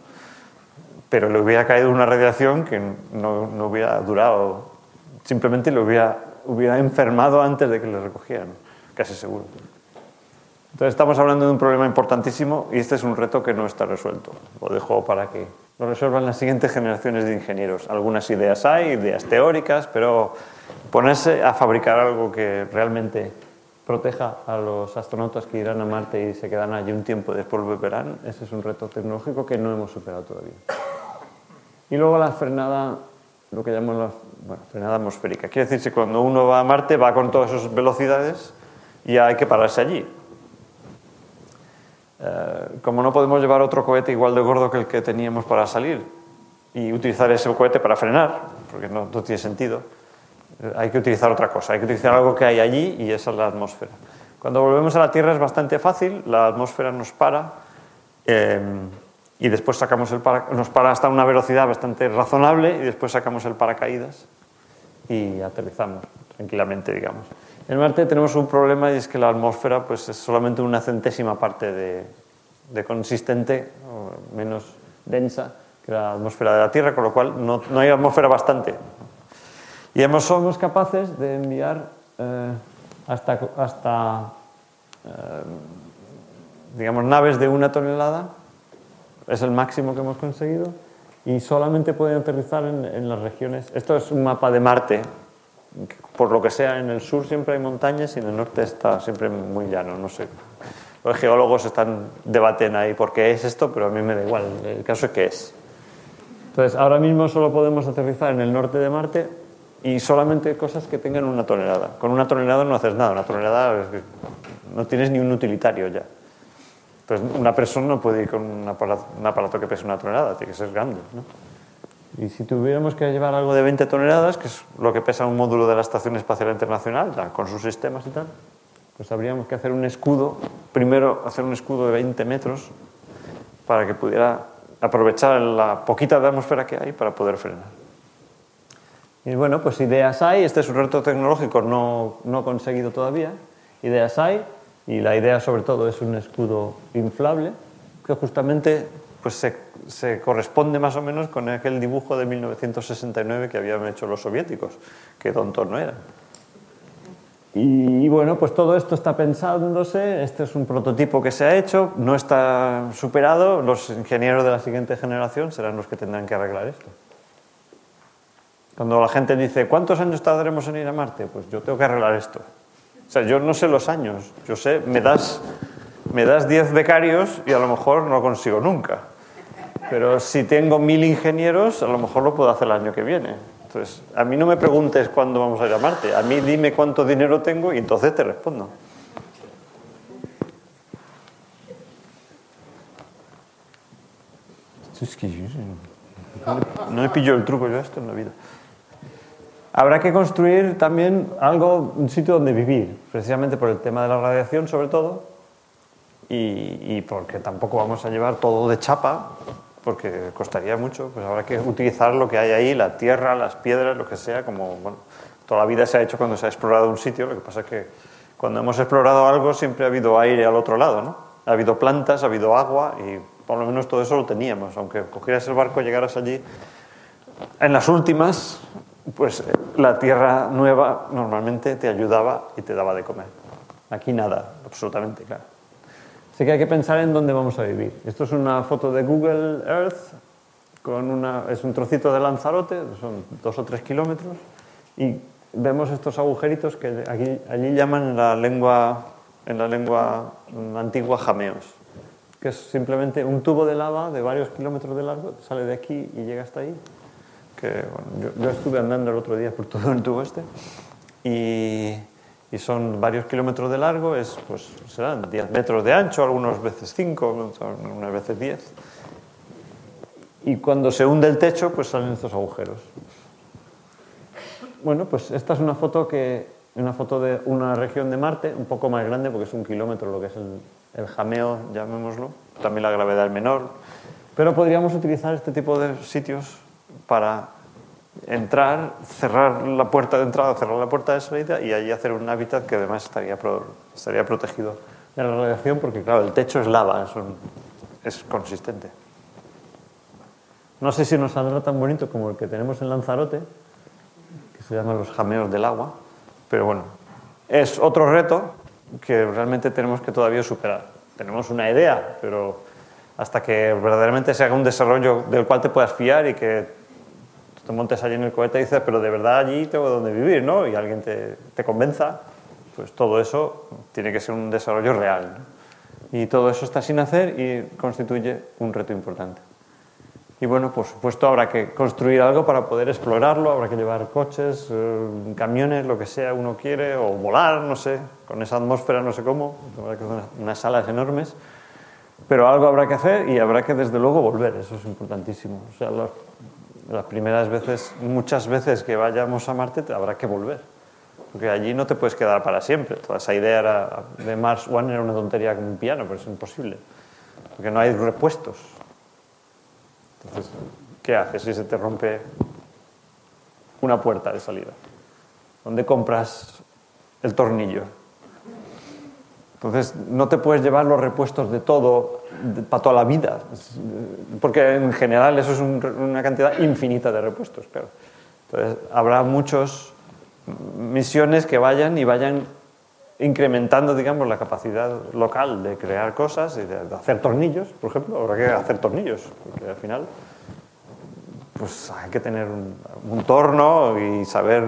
pero le hubiera caído una radiación que no, hubiera durado, simplemente lo hubiera, hubiera enfermado antes de que le recogieran, casi seguro. Entonces estamos hablando de un problema importantísimo y este es un reto que no está resuelto. Lo dejo para que lo resuelvan las siguientes generaciones de ingenieros. Algunas ideas hay, ideas teóricas, pero ponerse a fabricar algo que realmente proteja a los astronautas que irán a Marte y se quedan allí un tiempo después volverán, ese es un reto tecnológico que no hemos superado todavía. Y luego la frenada, lo que llamamos la frenada atmosférica. Quiere decir que cuando uno va a Marte va con todas esas velocidades y hay que pararse allí. Eh, como no podemos llevar otro cohete igual de gordo que el que teníamos para salir y utilizar ese cohete para frenar, porque no tiene sentido, hay que utilizar otra cosa, hay que utilizar algo que hay allí y esa es la atmósfera. Cuando volvemos a la Tierra es bastante fácil, la atmósfera nos para eh, y después sacamos el nos para hasta una velocidad bastante razonable y después sacamos el paracaídas y aterrizamos tranquilamente, digamos. En Marte tenemos un problema y es que la atmósfera pues, es solamente una centésima parte de, consistente, o menos densa que la atmósfera de la Tierra, con lo cual no hay atmósfera bastante. Y hemos, somos capaces de enviar eh, hasta, hasta eh, digamos, naves de una tonelada, es el máximo que hemos conseguido, y solamente pueden aterrizar en, las regiones. Esto es un mapa de Marte. Por lo que sea, en el sur siempre hay montañas y en el norte está siempre muy llano. No sé. Los geólogos están debaten ahí por qué es esto, pero a mí me da igual. El caso es que es. Entonces, ahora mismo solo podemos aterrizar en el norte de Marte y solamente cosas que tengan una tonelada. Con una tonelada no haces nada, una tonelada no tienes ni un utilitario ya. Entonces, una persona no puede ir con un aparato, que pese una tonelada, tiene que ser grande. ¿no? Y si tuviéramos que llevar algo de 20 toneladas, que es lo que pesa un módulo de la Estación Espacial Internacional, con sus sistemas y tal, pues habríamos que hacer un escudo, primero hacer un escudo de 20 metros para que pudiera aprovechar la poquita de atmósfera que hay para poder frenar. Y bueno, pues ideas hay, este es un reto tecnológico no, no conseguido todavía, ideas hay, y la idea sobre todo es un escudo inflable que justamente pues se, se, corresponde más o menos con aquel dibujo de 1969 que habían hecho los soviéticos, que tontos no eran. Y, y, bueno, pues todo esto está pensándose, este es un prototipo que se ha hecho, no está superado, los ingenieros de la siguiente generación serán los que tendrán que arreglar esto. Cuando la gente dice, ¿cuántos años tardaremos en ir a Marte? Pues yo tengo que arreglar esto. O sea, yo no sé los años, yo sé, me das, me das 10 becarios y a lo mejor no lo consigo nunca. Pero si tengo mil ingenieros, a lo mejor lo puedo hacer el año que viene. Entonces, a mí no me preguntes cuándo vamos a ir a Marte, a mí dime cuánto dinero tengo y entonces te respondo. No me pillo el truco yo esto en la vida. Habrá que construir también algo, un sitio donde vivir, precisamente por el tema de la radiación sobre todo, y, porque tampoco vamos a llevar todo de chapa, porque costaría mucho, pues habrá que utilizar lo que hay ahí, la tierra, las piedras, lo que sea, como bueno, toda la vida se ha hecho cuando se ha explorado un sitio, lo que pasa es que cuando hemos explorado algo siempre ha habido aire al otro lado, ¿no? Ha habido plantas, ha habido agua y por lo menos todo eso lo teníamos, aunque cogieras el barco, llegaras allí. En las últimas pues eh, la tierra nueva normalmente te ayudaba y te daba de comer. Aquí nada, absolutamente, claro. Así que hay que pensar en dónde vamos a vivir. Esto es una foto de Google Earth, con una, es un trocito de Lanzarote, son dos o tres kilómetros, y vemos estos agujeritos que aquí, allí llaman en la lengua, en la lengua antigua jameos, que es simplemente un tubo de lava de varios kilómetros de largo, sale de aquí y llega hasta ahí, yo, estuve andando el otro día por todo el tubo este y, son varios kilómetros de largo, es, pues serán 10 metros de ancho, algunas veces 5, unas veces 10. Y cuando se hunde el techo, pues salen estos agujeros. Bueno, pues esta es una foto que una foto de una región de Marte, un poco más grande porque es un kilómetro lo que es el, el jameo, llamémoslo, también la gravedad es menor, pero podríamos utilizar este tipo de sitios para entrar, cerrar la puerta de entrada, cerrar la puerta de salida y allí hacer un hábitat que además estaría, estaría protegido de la radiación porque, claro, el techo es lava, es, es consistente. No sé si nos saldrá tan bonito como el que tenemos en Lanzarote, que se llama los jameos del agua, pero bueno, es otro reto que realmente tenemos que todavía superar. Tenemos una idea, pero hasta que verdaderamente se haga un desarrollo del cual te puedas fiar y que te montes allí en el cohete y dices, pero de verdad allí tengo donde vivir, ¿no? Y alguien te, te convenza, pues todo eso tiene que ser un desarrollo real. Y todo eso está sin hacer y constituye un reto importante. Y bueno, por supuesto habrá que construir algo para poder explorarlo, habrá que llevar coches, eh, camiones, lo que sea uno quiere, o volar, no sé, con esa atmósfera no sé cómo, habrá que hacer unas salas enormes, pero algo habrá que hacer y habrá que desde luego volver, eso es importantísimo. O sea, las primeras veces, muchas veces que vayamos a Marte habrá que volver, porque allí no te puedes quedar para siempre. Toda esa idea de Mars One era una tontería como un piano, pero es imposible, porque no hay repuestos. Entonces, ¿qué haces si se te rompe una puerta de salida? ¿Dónde compras el tornillo? Entonces, no te puedes llevar los repuestos de todo para toda la vida, porque en general eso es una cantidad infinita de repuestos. Pero, entonces, habrá muchas misiones que vayan y vayan incrementando, digamos, la capacidad local de crear cosas y de, hacer tornillos, por ejemplo, habrá que hacer tornillos, porque al final pues hay que tener un, torno y saber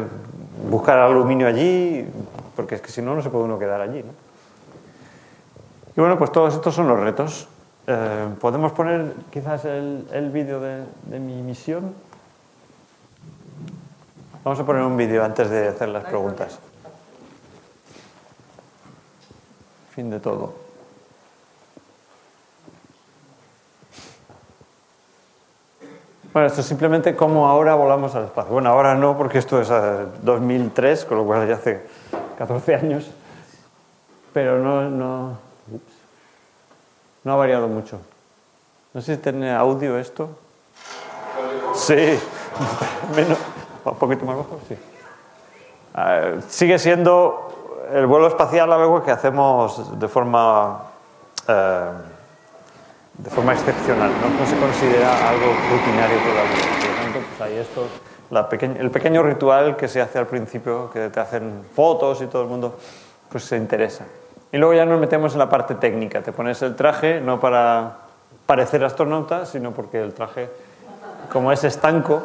buscar aluminio allí, porque es que si no, no se puede uno quedar allí. Y bueno, pues todos estos son los retos. Eh, ¿Podemos poner quizás el, el vídeo de, mi misión? Vamos a poner un vídeo antes de hacer las preguntas. Fin de todo. Bueno, esto es simplemente cómo ahora volamos al espacio. Bueno, ahora no, porque esto es 2003, con lo cual ya hace 14 años. Pero no, no, no ha variado mucho. No sé si tiene audio esto. Sí, Menos, un poquito más bajo, sí. sigue siendo el vuelo espacial algo que hacemos de forma, eh, de forma excepcional, ¿no? se considera algo rutinario todavía. Por lo tanto, pues hay esto, el pequeño ritual que se hace al principio, que te hacen fotos y todo el mundo pues se interesa. Y luego ya nos metemos en la parte técnica. Te pones el traje no para parecer astronauta, sino porque el traje, como es estanco,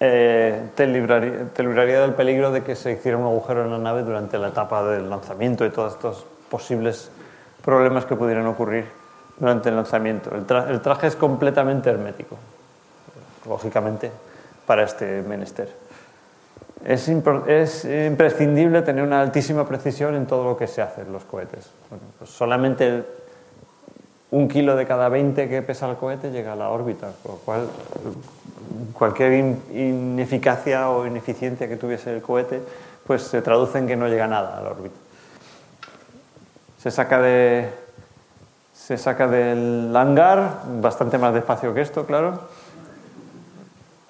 eh, te, libraría, del peligro de que se hiciera un agujero en la nave durante la etapa del lanzamiento y todos estos posibles problemas que pudieran ocurrir durante el lanzamiento. El, traje es completamente hermético, lógicamente, para este menester. Es, imprescindible tener una altísima precisión en todo lo que se hace en los cohetes. Pues solamente un kilo de cada 20 que pesa el cohete llega a la órbita, por lo cual cualquier ineficacia o ineficiencia que tuviese el cohete, pues se traduce en que no llega nada a la órbita. Se saca, de, se saca del hangar, bastante más despacio que esto, claro,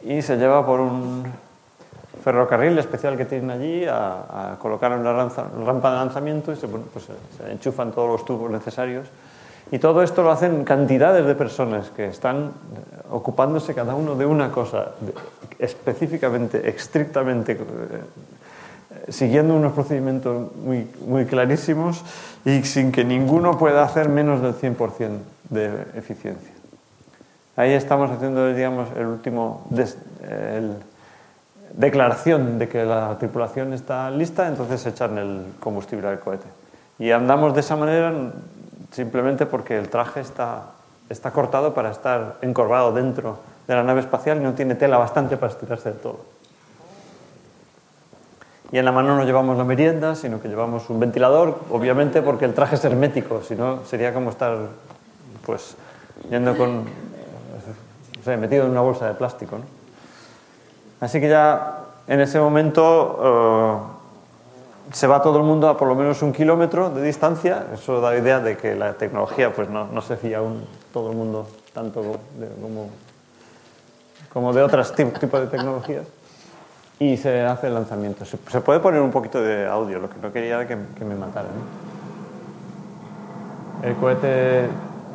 y se lleva por un ferrocarril especial que tienen allí a, colocar en rampa de lanzamiento y se, pues se enchufan todos los tubos necesarios y todo esto lo hacen cantidades de personas que están eh, ocupándose cada uno de una cosa específicamente, estrictamente, eh, siguiendo unos procedimientos muy, muy clarísimos y sin que ninguno pueda hacer menos del 100% de eficiencia. Ahí estamos haciendo, digamos, el último declaración de que la tripulación está lista, entonces echan el combustible al cohete. Y andamos de esa manera simplemente porque el traje está, está cortado para estar encorvado dentro de la nave espacial y no tiene tela bastante para estirarse de todo. Y en la mano no llevamos la merienda, sino que llevamos un ventilador, obviamente porque el traje es hermético, si no sería como estar pues yendo con metido en una bolsa de plástico. Así que ya en ese momento eh, se va todo el mundo a por lo menos un kilómetro de distancia. Eso da idea de que la tecnología pues no, no se fía aún todo el mundo tanto como, como de otros tipos de tecnologías. Y se hace el lanzamiento. Se, puede poner un poquito de audio, lo que no quería que, me mataran. El cohete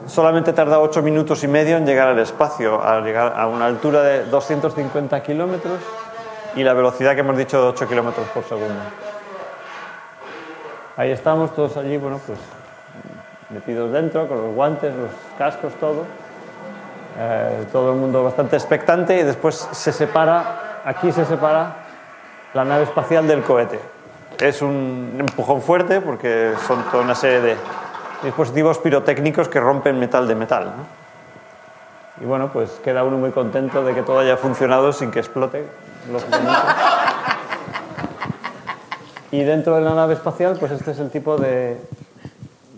solamente tarda 8 minutos y medio en llegar al espacio, al llegar a una altura de 250 kilómetros y la velocidad que hemos dicho de 8 kilómetros por segundo. Ahí estamos todos allí, bueno, pues metidos dentro, con los guantes, los cascos, todo. Eh, todo el mundo bastante expectante y después se separa, aquí se separa la nave espacial del cohete. es un empujón fuerte porque son toda una serie de dispositivos pirotécnicos que rompen metal de metal. Y bueno, pues queda uno muy contento de que todo haya funcionado sin que explote. Y dentro de la nave espacial, pues este es el tipo de...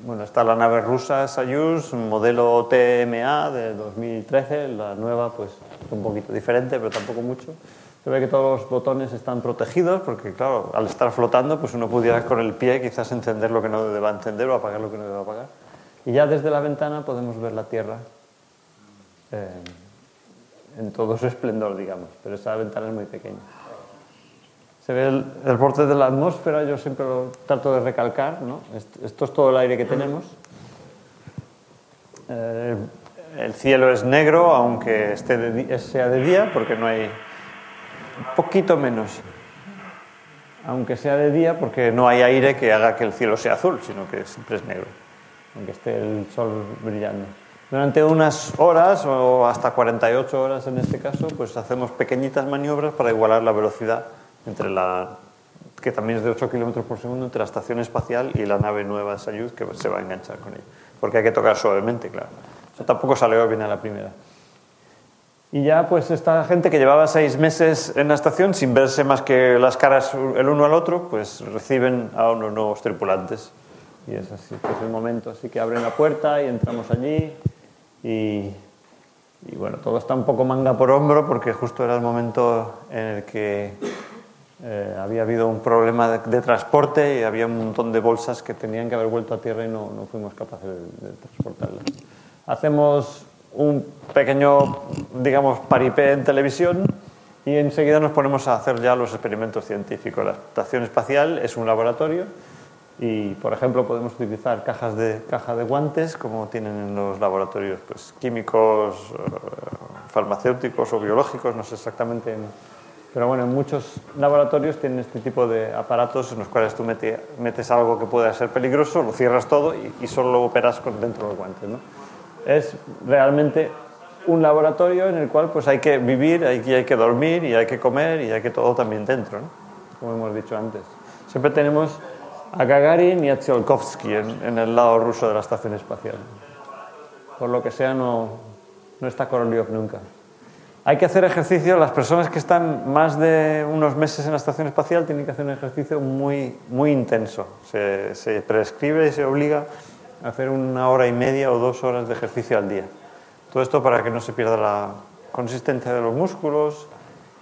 Bueno, está la nave rusa Soyuz, modelo TMA de 2013, la nueva pues un poquito diferente, pero tampoco mucho. Se ve que todos los botones están protegidos porque, claro, al estar flotando, pues uno pudiera con el pie quizás encender lo que no deba encender o apagar lo que no deba apagar. Y ya desde la ventana podemos ver la Tierra eh, en todo su esplendor, digamos, pero esa ventana es muy pequeña. Se ve el, el borde de la atmósfera, yo siempre lo trato de recalcar, ¿no? Esto es todo el aire que tenemos. Eh, el cielo es negro, aunque esté de, sea de día, porque no hay. Un poquito menos. Aunque sea de día, porque no hay aire que haga que el cielo sea azul, sino que siempre es negro, aunque esté el sol brillando. Durante unas horas, o hasta 48 horas en este caso, pues hacemos pequeñitas maniobras para igualar la velocidad entre la que también es de 8 km por segundo entre la estación espacial y la nave nueva Soyuz que se va a enganchar con ella. Porque hay que tocar suavemente, claro. Eso tampoco salió bien a la primera. Y ya pues esta gente que llevaba seis meses en la estación sin verse más que las caras el uno al otro, pues reciben a unos nuevos tripulantes. Y es así, pues el momento. Así que abren la puerta y entramos allí y, y bueno, todo está un poco manga por hombro porque justo era el momento en el que eh, había habido un problema de, de, transporte y había un montón de bolsas que tenían que haber vuelto a tierra y no, no fuimos capaces de, de transportarlas. Hacemos un pequeño, digamos, paripé en televisión y enseguida nos ponemos a hacer ya los experimentos científicos. La estación espacial es un laboratorio y, por ejemplo, podemos utilizar cajas de, caja de guantes como tienen en los laboratorios pues, químicos, eh, farmacéuticos o biológicos, no sé exactamente en, pero bueno, en muchos laboratorios tienen este tipo de aparatos en los cuales tú mete, metes algo que pueda ser peligroso, lo cierras todo y, solo lo operas con, dentro de los guantes. ¿no? Es realmente un laboratorio en el cual pues hay que vivir, hay, hay que dormir y hay que comer y hay que todo también dentro, ¿no? como hemos dicho antes. Siempre tenemos a Gagarin y a Tsiolkovsky en, el lado ruso de la estación espacial. Por lo que sea, no, no está Korolev nunca. Hay que hacer ejercicio, las personas que están más de unos meses en la estación espacial tienen que hacer un ejercicio muy, muy intenso. Se, se prescribe y se obliga hacer una hora y media o dos horas de ejercicio al día. Todo esto para que no se pierda la consistencia de los músculos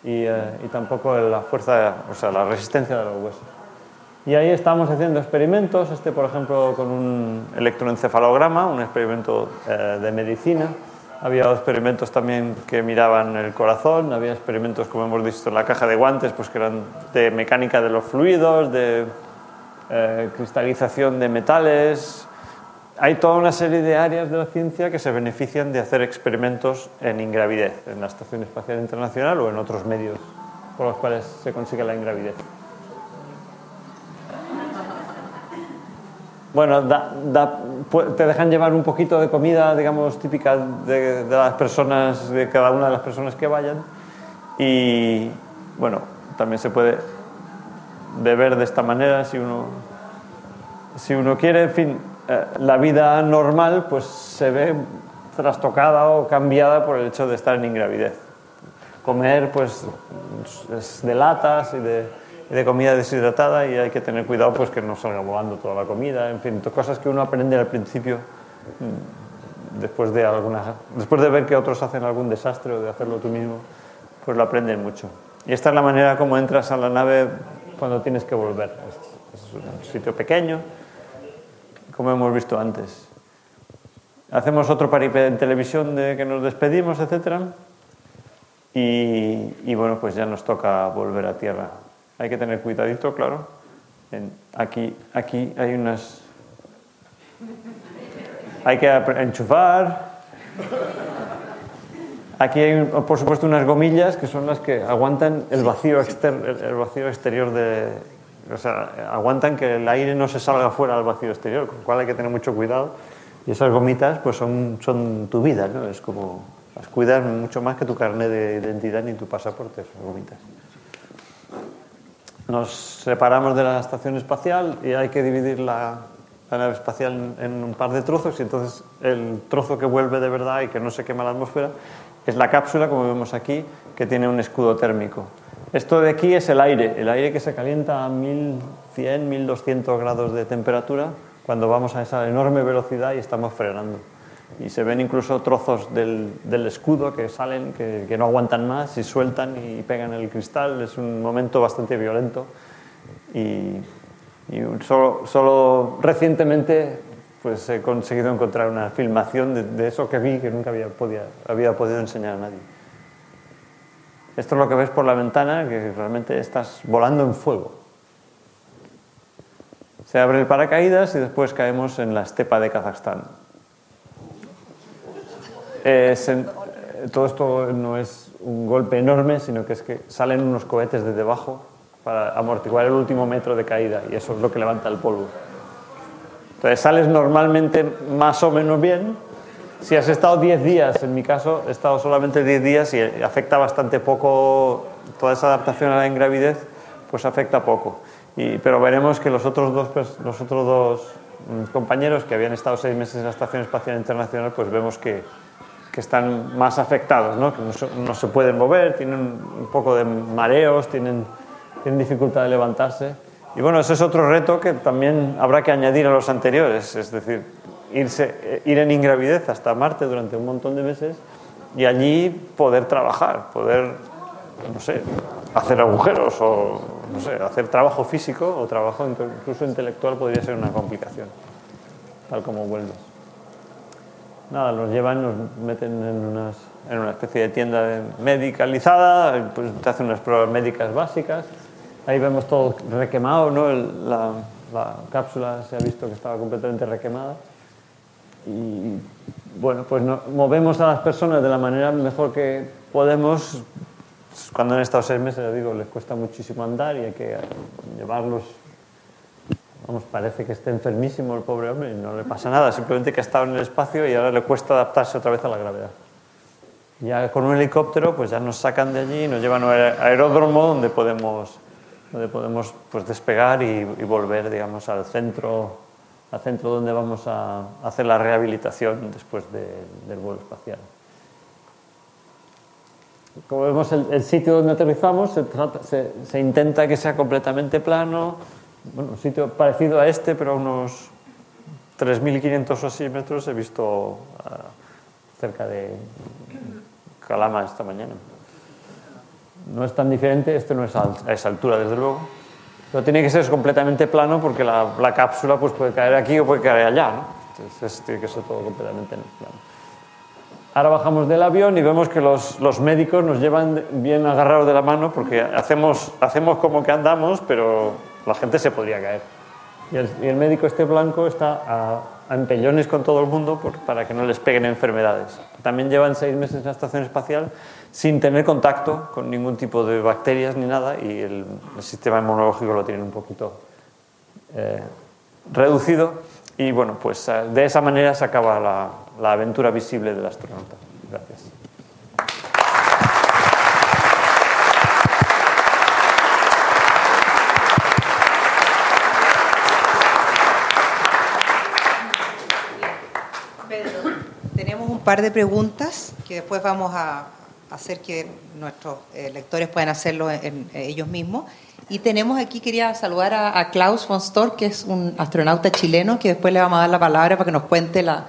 y, eh, tampoco la fuerza, o sea, la resistencia de los huesos. Y ahí estamos haciendo experimentos, este por ejemplo con un electroencefalograma, un experimento eh, de medicina, había experimentos también que miraban el corazón, había experimentos, como hemos visto en la caja de guantes, pues que eran de mecánica de los fluidos, de eh, cristalización de metales. Hay toda una serie de áreas de la ciencia que se benefician de hacer experimentos en ingravidez, en la Estación Espacial Internacional o en otros medios por los cuales se consigue la ingravidez. Bueno, da, da, te dejan llevar un poquito de comida, digamos, típica de, de, las personas, de cada una de las personas que vayan. Y bueno, también se puede beber de esta manera si uno, si uno quiere. En fin, eh, la vida normal pues se ve trastocada o cambiada por el hecho de estar en ingravidez. Comer pues es de latas y de comida deshidratada y hay que tener cuidado pues que no salga volando toda la comida, en fin, cosas que uno aprende al principio mm, después de alguna, después de ver que otros hacen algún desastre o de hacerlo tú mismo, pues lo aprendes mucho. Y esta es la manera como entras a la nave cuando tienes que volver. Es un sitio pequeño, como hemos visto antes. Hacemos otro paripé en televisión de que nos despedimos, etcétera. Y, y bueno, pues ya nos toca volver a tierra. Hay que tener cuidadito, claro. En, aquí, aquí hay unas... Hay que enchufar. Aquí hay, por supuesto, unas gomillas que son las que aguantan el vacío, exter, el vacío exterior de... O sea, aguantan que el aire no se salga fuera del vacío exterior, con lo cual hay que tener mucho cuidado. Y esas gomitas pues son, son tu vida, ¿no? Es como... Las cuidas mucho más que tu carnet de identidad ni tu pasaporte, esas gomitas. nos separamos de la estación espacial y hay que dividir la, la nave espacial en, en, un par de trozos y entonces el trozo que vuelve de verdad y que no se quema la atmósfera es la cápsula, como vemos aquí, que tiene un escudo térmico. Esto de aquí es el aire, el aire que se calienta a 1100, 1200 grados de temperatura cuando vamos a esa enorme velocidad y estamos frenando. Y se ven incluso trozos del, del escudo que salen, que, que, no aguantan más y sueltan y pegan el cristal. Es un momento bastante violento. Y, y solo, solo, recientemente pues, he conseguido encontrar una filmación de, de eso que vi que nunca había, había podido enseñar a nadie. Esto es lo que ves por la ventana, que realmente estás volando en fuego. Se abre el paracaídas y después caemos en la estepa de Kazajstán. Todo esto no es un golpe enorme, sino que es que salen unos cohetes de debajo para amortiguar el último metro de caída y eso es lo que levanta el polvo. Entonces sales normalmente más o menos bien. Si has estado 10 días, en mi caso he estado solamente 10 días y afecta bastante poco toda esa adaptación a la ingravidez, pues afecta poco. Y, pero veremos que los otros dos, pues, los otros dos compañeros que habían estado seis meses en la Estación Espacial Internacional, pues vemos que, que están más afectados, ¿no? que no se, no se, pueden mover, tienen un poco de mareos, tienen, tienen dificultad de levantarse. Y bueno, ese es otro reto que también habrá que añadir a los anteriores, es decir, irse, ir en ingravidez hasta Marte durante un montón de meses y allí poder trabajar, poder, no sé, hacer agujeros o, no sé, hacer trabajo físico o trabajo incluso intelectual podría ser una complicación, tal como vuelves. Nada, los llevan, los meten en, unas, en una especie de tienda medicalizada, pues te hacen unas pruebas médicas básicas. Ahí vemos todo requemado, ¿no? La, la, cápsula se ha visto que estaba completamente requemada. Y bueno, pues no, movemos a las personas de la manera mejor que podemos. Cuando han estado seis meses, les digo, les cuesta muchísimo andar y hay que llevarlos Vamos, parece que esté enfermísimo el pobre hombre y no le pasa nada, simplemente que ha estado en el espacio y ahora le cuesta adaptarse otra vez a la gravedad. Ya con un helicóptero, pues ya nos sacan de allí y nos llevan a aeródromo donde podemos, donde podemos pues, despegar y, y volver, digamos, al centro, al centro donde vamos a hacer la rehabilitación después de, del vuelo espacial. Como vemos, el, sitio donde aterrizamos se, intenta que sea completamente plano, un sitio parecido a este, pero a unos 3.500 o así metros he visto uh, cerca de Calama esta mañana. No es tan diferente, este no es a esa altura, desde luego, pero tiene que ser completamente plano porque la, la cápsula pues, puede caer aquí o puede caer allá, ¿no? Entonces tiene que ser todo completamente plano. Ahora bajamos del avión y vemos que los, los, médicos nos llevan bien agarrados de la mano porque hacemos, hacemos como que andamos, pero la gente se podría caer. Y el, y el médico este blanco está a, a, empellones con todo el mundo por, para que no les peguen enfermedades. También llevan seis meses en la estación espacial sin tener contacto con ningún tipo de bacterias ni nada y el, sistema inmunológico lo tienen un poquito eh, reducido. Y bueno, pues eh, de esa manera se acaba la, la aventura visible del astronauta. Gracias. par de preguntas que después vamos a hacer que nuestros eh, lectores puedan hacerlo en, en, ellos mismos. Y tenemos aquí, quería saludar a, a, Klaus von Storch, que es un astronauta chileno, que después le vamos a dar la palabra para que nos cuente la,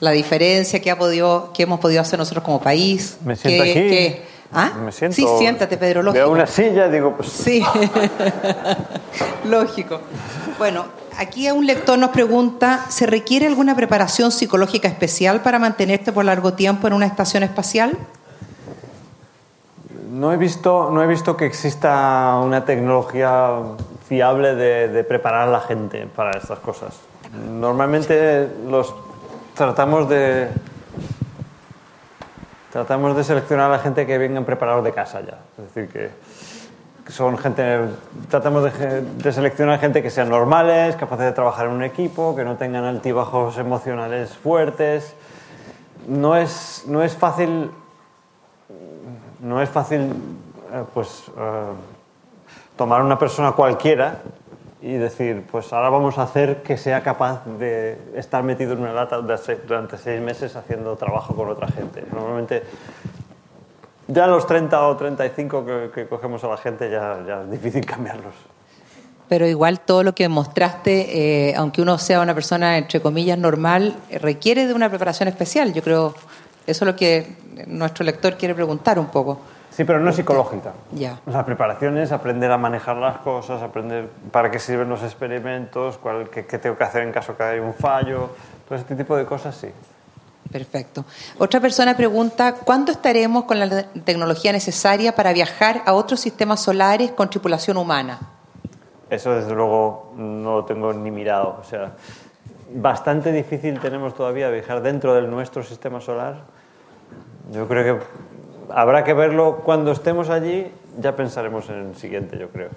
la diferencia que, ha podido, que hemos podido hacer nosotros como país. Me siento que, aquí. Que, ¿ah? Me siento, sí, siéntate, Pedro, lógico. Veo una silla, digo, pues... Sí, lógico. Bueno, aquí un lector nos pregunta, ¿se requiere alguna preparación psicológica especial para mantenerte por largo tiempo en una estación espacial? No he visto, no he visto que exista una tecnología fiable de, preparar a la gente para estas cosas. Normalmente los tratamos de tratamos de seleccionar a la gente que vengan preparados de casa ya. Es decir, que son gente, tratamos de, de, seleccionar gente que sean normales, capaces de trabajar en un equipo, que no tengan altibajos emocionales fuertes. No es, no es fácil, no es fácil, eh, pues, eh, tomar una persona cualquiera y decir, pues ahora vamos a hacer que sea capaz de estar metido en una lata durante seis meses haciendo trabajo con otra gente. Normalmente ya los 30 o 35 que, que cogemos a la gente ya, ya es difícil cambiarlos. Pero igual todo lo que mostraste, eh, aunque uno sea una persona entre comillas normal, requiere de una preparación especial. Yo creo eso es lo que nuestro lector quiere preguntar un poco. Sí, pero no es psicológica. Ya. La preparación es aprender a manejar las cosas, aprender para qué sirven los experimentos, cuál, qué, qué tengo que hacer en caso que haya un fallo, todo este tipo de cosas, sí. Perfecto. Otra persona pregunta, ¿cuándo estaremos con la tecnología necesaria para viajar a otros sistemas solares con tripulación humana? Eso desde luego no lo tengo ni mirado. O sea, bastante difícil tenemos todavía viajar dentro de nuestro sistema solar. Yo creo que habrá que verlo cuando estemos allí, ya pensaremos en el siguiente, yo creo.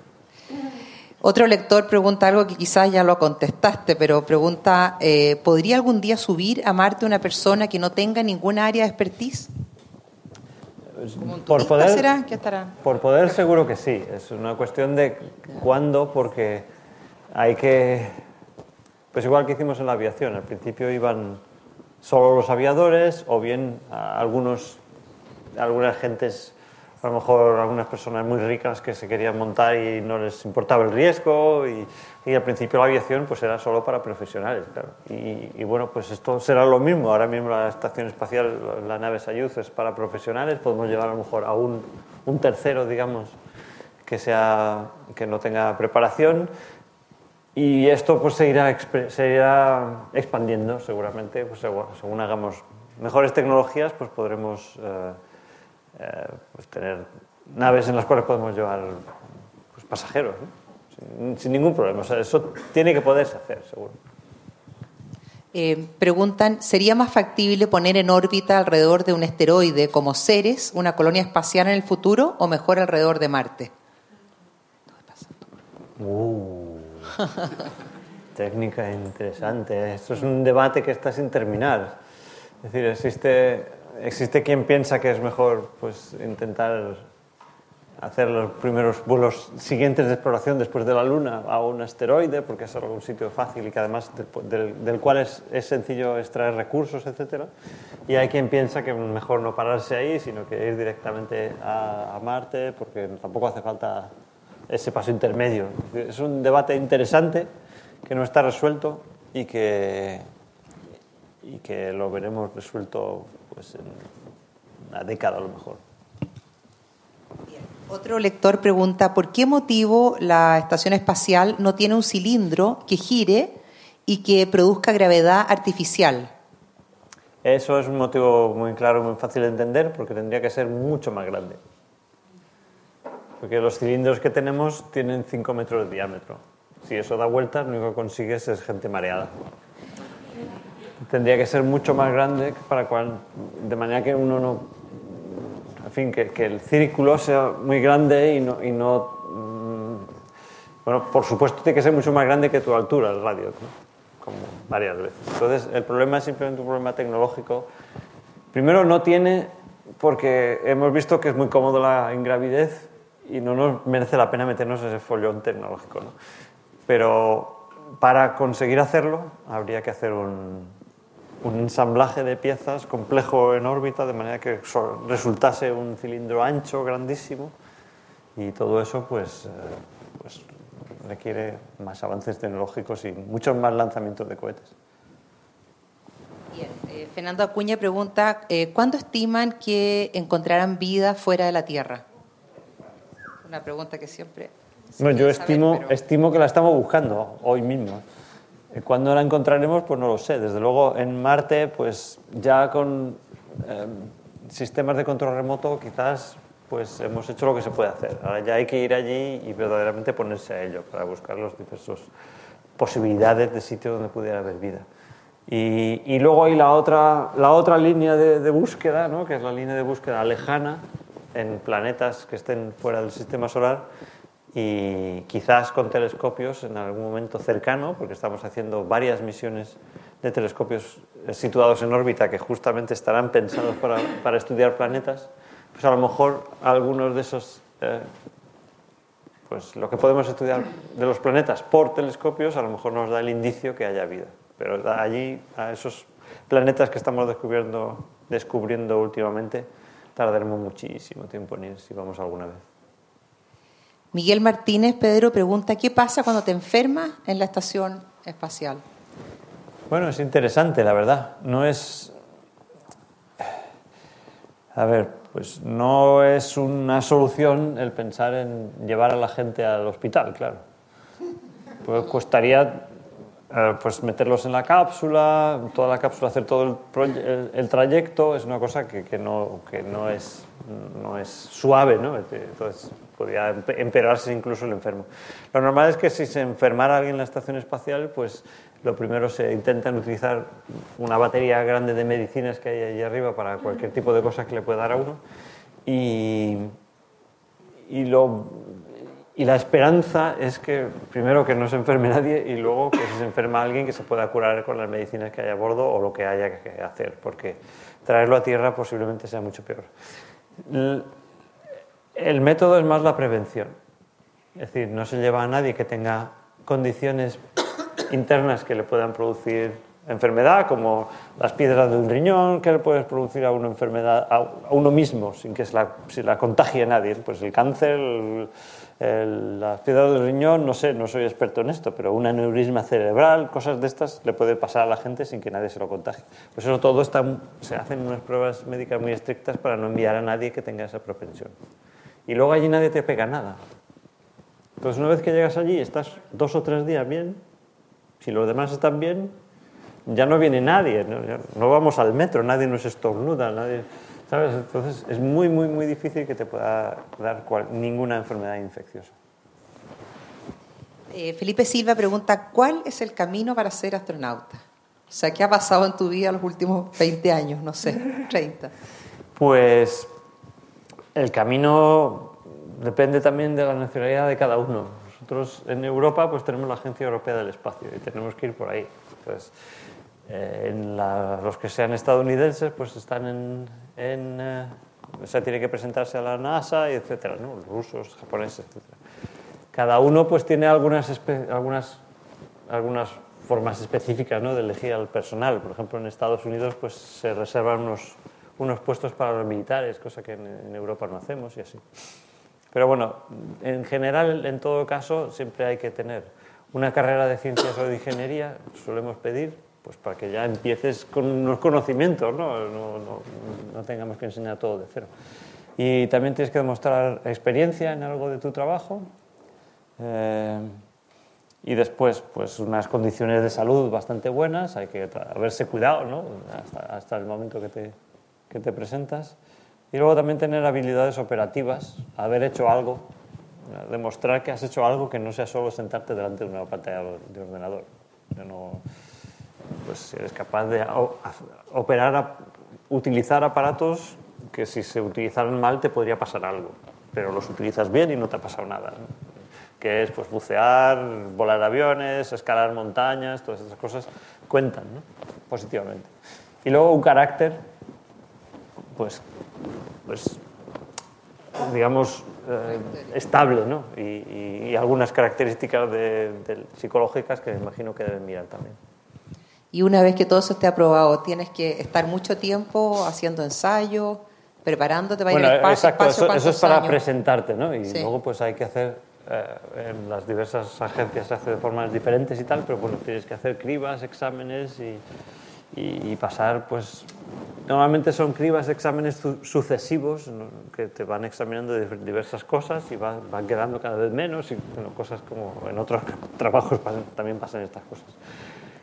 Otro lector pregunta algo que quizás ya lo contestaste, pero pregunta, eh, ¿podría algún día subir a Marte una persona que no tenga ninguna área de expertise? Por poder, será? ¿Qué estará? por poder seguro que sí. Es una cuestión de cuándo, porque hay que... Pues igual que hicimos en la aviación, al principio iban solo los aviadores o bien algunos, algunas gentes a lo mejor algunas personas muy ricas que se querían montar y no les importaba el riesgo y, y al principio la aviación pues era solo para profesionales, claro. Y, y, bueno, pues esto será lo mismo. Ahora mismo la estación espacial, la nave Soyuz es para profesionales, podemos llevar a lo mejor a un, un tercero, digamos, que, sea, que no tenga preparación y esto pues se irá, se irá expandiendo seguramente, pues según, hagamos mejores tecnologías pues podremos... Eh, eh, pues tener naves en las cuales podemos llevar pues, pasajeros, ¿no? sin, sin, ningún problema. O sea, eso tiene que poderse hacer, seguro. Eh, preguntan, ¿sería más factible poner en órbita alrededor de un esteroide como Ceres una colonia espacial en el futuro o mejor alrededor de Marte? Uh, técnica interesante. Esto es un debate que está sin terminar. Es decir, existe existe quien piensa que es mejor pues, intentar hacer los primeros vuelos siguientes de exploración después de la Luna a un asteroide, porque es algún sitio fácil y que además del, del cual es, es, sencillo extraer recursos, etc. Y hay quien piensa que mejor no pararse ahí, sino que ir directamente a, a Marte, porque tampoco hace falta ese paso intermedio. Es un debate interesante que no está resuelto y que, y que lo veremos resuelto pues en una década a lo mejor. Bien. Otro lector pregunta, ¿por qué motivo la estación espacial no tiene un cilindro que gire y que produzca gravedad artificial? Eso es un motivo muy claro, muy fácil de entender, porque tendría que ser mucho más grande. Porque los cilindros que tenemos tienen 5 metros de diámetro. Si eso da vueltas, lo único que consigues es gente mareada tendría que ser mucho más grande para cual, de manera que uno no, en fin, que, que el círculo sea muy grande y no, y no mmm, bueno, por supuesto tiene que ser mucho más grande que tu altura, el radio, ¿no? como varias veces. Entonces, el problema es simplemente un problema tecnológico. Primero, no tiene, porque hemos visto que es muy cómodo la ingravidez y no nos merece la pena meternos ese follón tecnológico. ¿no? Pero para conseguir hacerlo, habría que hacer un, un ensamblaje de piezas complejo en órbita, de manera que resultase un cilindro ancho, grandísimo, y todo eso pues, eh, pues requiere más avances tecnológicos y muchos más lanzamientos de cohetes. Bien, eh, Fernando Acuña pregunta, eh, ¿cuándo estiman que encontrarán vida fuera de la Tierra? Una pregunta que siempre... Bueno, yo estimo, saber, pero... estimo que la estamos buscando hoy mismo. ¿Cuándo la encontraremos? Pues no lo sé. Desde luego en Marte, pues ya con eh, sistemas de control remoto quizás pues hemos hecho lo que se puede hacer. Ahora ya hay que ir allí y verdaderamente ponerse a ello para buscar las diversas posibilidades de sitio donde pudiera haber vida. Y, y luego hay la otra, la otra línea de, de búsqueda, ¿no? que es la línea de búsqueda lejana en planetas que estén fuera del sistema solar y quizás con telescopios en algún momento cercano, porque estamos haciendo varias misiones de telescopios situados en órbita que justamente estarán pensados para, para estudiar planetas, pues a lo mejor algunos de esos eh, pues lo que podemos estudiar de los planetas por telescopios a lo mejor nos da el indicio que haya vida. Pero allí, a esos planetas que estamos descubriendo, descubriendo últimamente, tardaremos muchísimo tiempo en ir si vamos alguna vez. Miguel Martínez, Pedro, pregunta, ¿qué pasa cuando te enfermas en la estación espacial? Bueno, es interesante, la verdad. No es... A ver, pues no es una solución el pensar en llevar a la gente al hospital, claro. Pues costaría pues meterlos en la cápsula, toda la cápsula, hacer todo el, trayecto, es una cosa que, que, no, que no, es, no es suave, ¿no? Entonces podría empeorarse incluso el enfermo. Lo normal es que si se enfermara alguien en la estación espacial, pues lo primero se intentan utilizar una batería grande de medicinas que hay allí arriba para cualquier tipo de cosa que le pueda dar a uno. Y, y, lo, y la esperanza es que primero que no se enferme nadie y luego que si se enferma alguien que se pueda curar con las medicinas que hay a bordo o lo que haya que hacer, porque traerlo a tierra posiblemente sea mucho peor. El método es más la prevención. Es decir, no se lleva a nadie que tenga condiciones internas que le puedan producir enfermedad, como las piedras del riñón, que le puedes producir a una enfermedad a, uno mismo sin que se la, la contagie a nadie. Pues el cáncer, las piedras del riñón, no sé, no soy experto en esto, pero un aneurisma cerebral, cosas de estas le puede pasar a la gente sin que nadie se lo contagie. Pues eso todo está, se hacen unas pruebas médicas muy estrictas para no enviar a nadie que tenga esa propensión. Y luego allí nadie te pega nada. Entonces una vez que llegas allí, estás dos o tres días bien, si los demás están bien, ya no viene nadie, no, vamos al metro, nadie nos estornuda, nadie, ¿sabes? Entonces es muy, muy, muy difícil que te pueda dar ninguna enfermedad infecciosa. Eh, Felipe Silva pregunta, ¿cuál es el camino para ser astronauta? O sea, ¿qué ha pasado en tu vida los últimos 20 años, no sé, 30? Pues el camino depende también de la nacionalidad de cada uno. Nosotros en Europa pues tenemos la Agencia Europea del Espacio y tenemos que ir por ahí. Entonces, eh, en los que sean estadounidenses pues están en... en eh, o sea, tiene que presentarse a la NASA, y etcétera, ¿no? Rusos, japoneses, etcétera. Cada uno pues tiene algunas, algunas, algunas formas específicas ¿no? de elegir al personal. Por ejemplo, en Estados Unidos pues se reservan unos, unos puestos para los militares, cosa que en, en Europa no hacemos y así. Pero bueno, en general, en todo caso, siempre hay que tener una carrera de ciencias o de ingeniería, solemos pedir, pues para que ya empieces con unos conocimientos, ¿no? No, no, no tengamos que enseñar todo de cero. Y también tienes que demostrar experiencia en algo de tu trabajo. Eh, y después, pues unas condiciones de salud bastante buenas, hay que haberse cuidado, ¿no? Hasta, hasta el momento que te, que te presentas. Y luego también tener habilidades operativas, haber hecho algo, demostrar que has hecho algo que no sea solo sentarte delante de una pantalla de ordenador. No, pues eres capaz de operar, utilizar aparatos que si se utilizaran mal te podría pasar algo, pero los utilizas bien y no te ha pasado nada. Que es pues bucear, volar aviones, escalar montañas, todas esas cosas cuentan positivamente. Y luego un carácter, pues pues, digamos, eh, estable, ¿no? Y, algunas características psicológicas que me imagino que deben mirar también. Y una vez que todo eso esté aprobado, tienes que estar mucho tiempo haciendo ensayos, preparándote para ir al espacio. Exacto, eso, es para presentarte, ¿no? Y luego pues hay que hacer, eh, en las diversas agencias se hace de formas diferentes y tal, pero bueno, tienes que hacer cribas, exámenes y y, pasar, pues, normalmente son cribas exámenes sucesivos que te van examinando diversas cosas y van, quedando cada vez menos y cosas como en otros trabajos también pasan estas cosas.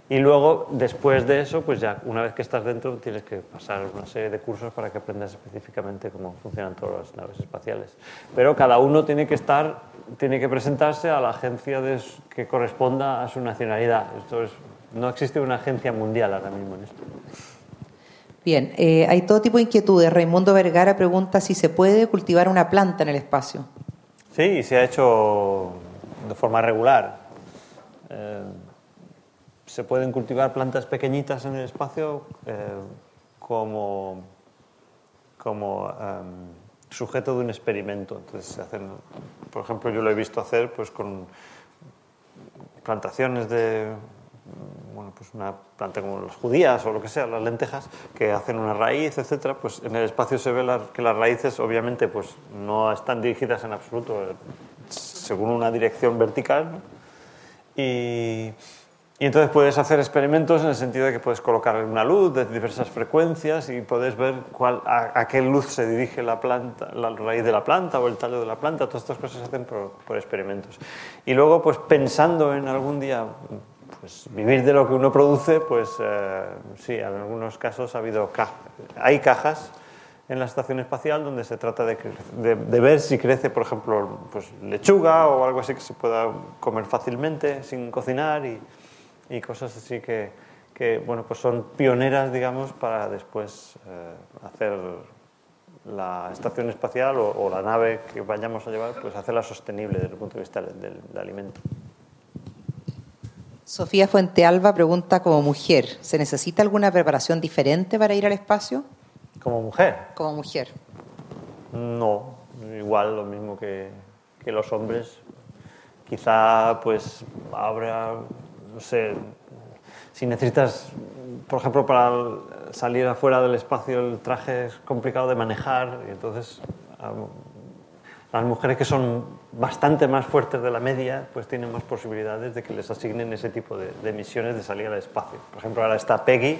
Y luego, después de eso, pues ya una vez que estás dentro, tienes que pasar una serie de cursos para que aprendas específicamente cómo funcionan todas las naves espaciales. Pero cada uno tiene que estar, tiene que presentarse a la agencia que corresponda a su nacionalidad. Esto es no existe una agencia mundial ahora mismo en esto. Bien, eh, hay todo tipo de inquietudes. Raimundo Vergara pregunta si se puede cultivar una planta en el espacio. Sí, se ha hecho de forma regular. Eh, se pueden cultivar plantas pequeñitas en el espacio eh, como, como sujeto de un experimento. Entonces se hacen, por ejemplo, yo lo he visto hacer pues con plantaciones de bueno, pues una planta como las judías o lo que sea, las lentejas, que hacen una raíz, etcétera, pues en el espacio se ve que las raíces obviamente pues no están dirigidas en absoluto eh, según una dirección vertical y y entonces puedes hacer experimentos en el sentido de que puedes colocar una luz de diversas frecuencias y puedes ver cuál, a, qué luz se dirige la planta, la raíz de la planta o el tallo de la planta. Todas estas cosas se hacen por, experimentos. Y luego, pues pensando en algún día pues, vivir de lo que uno produce, pues eh, sí, en algunos casos ha habido hay cajas en la estación espacial donde se trata de, de, de, ver si crece, por ejemplo, pues lechuga o algo así que se pueda comer fácilmente sin cocinar y y cosas así que, que, bueno, pues son pioneras, digamos, para después eh, hacer la estación espacial o, la nave que vayamos a llevar, pues hacerla sostenible desde el punto de vista del, alimento. Sofía Fuentealba pregunta como mujer, ¿se necesita alguna preparación diferente para ir al espacio? ¿Como mujer? Como mujer. No, igual lo mismo que, que los hombres. Quizá pues habrá no sé, si necesitas, por ejemplo, para salir afuera del espacio el traje es complicado de manejar y entonces las mujeres que son bastante más fuertes de la media pues tienen más posibilidades de que les asignen ese tipo de, de misiones de salir al espacio. Por ejemplo, ahora está Peggy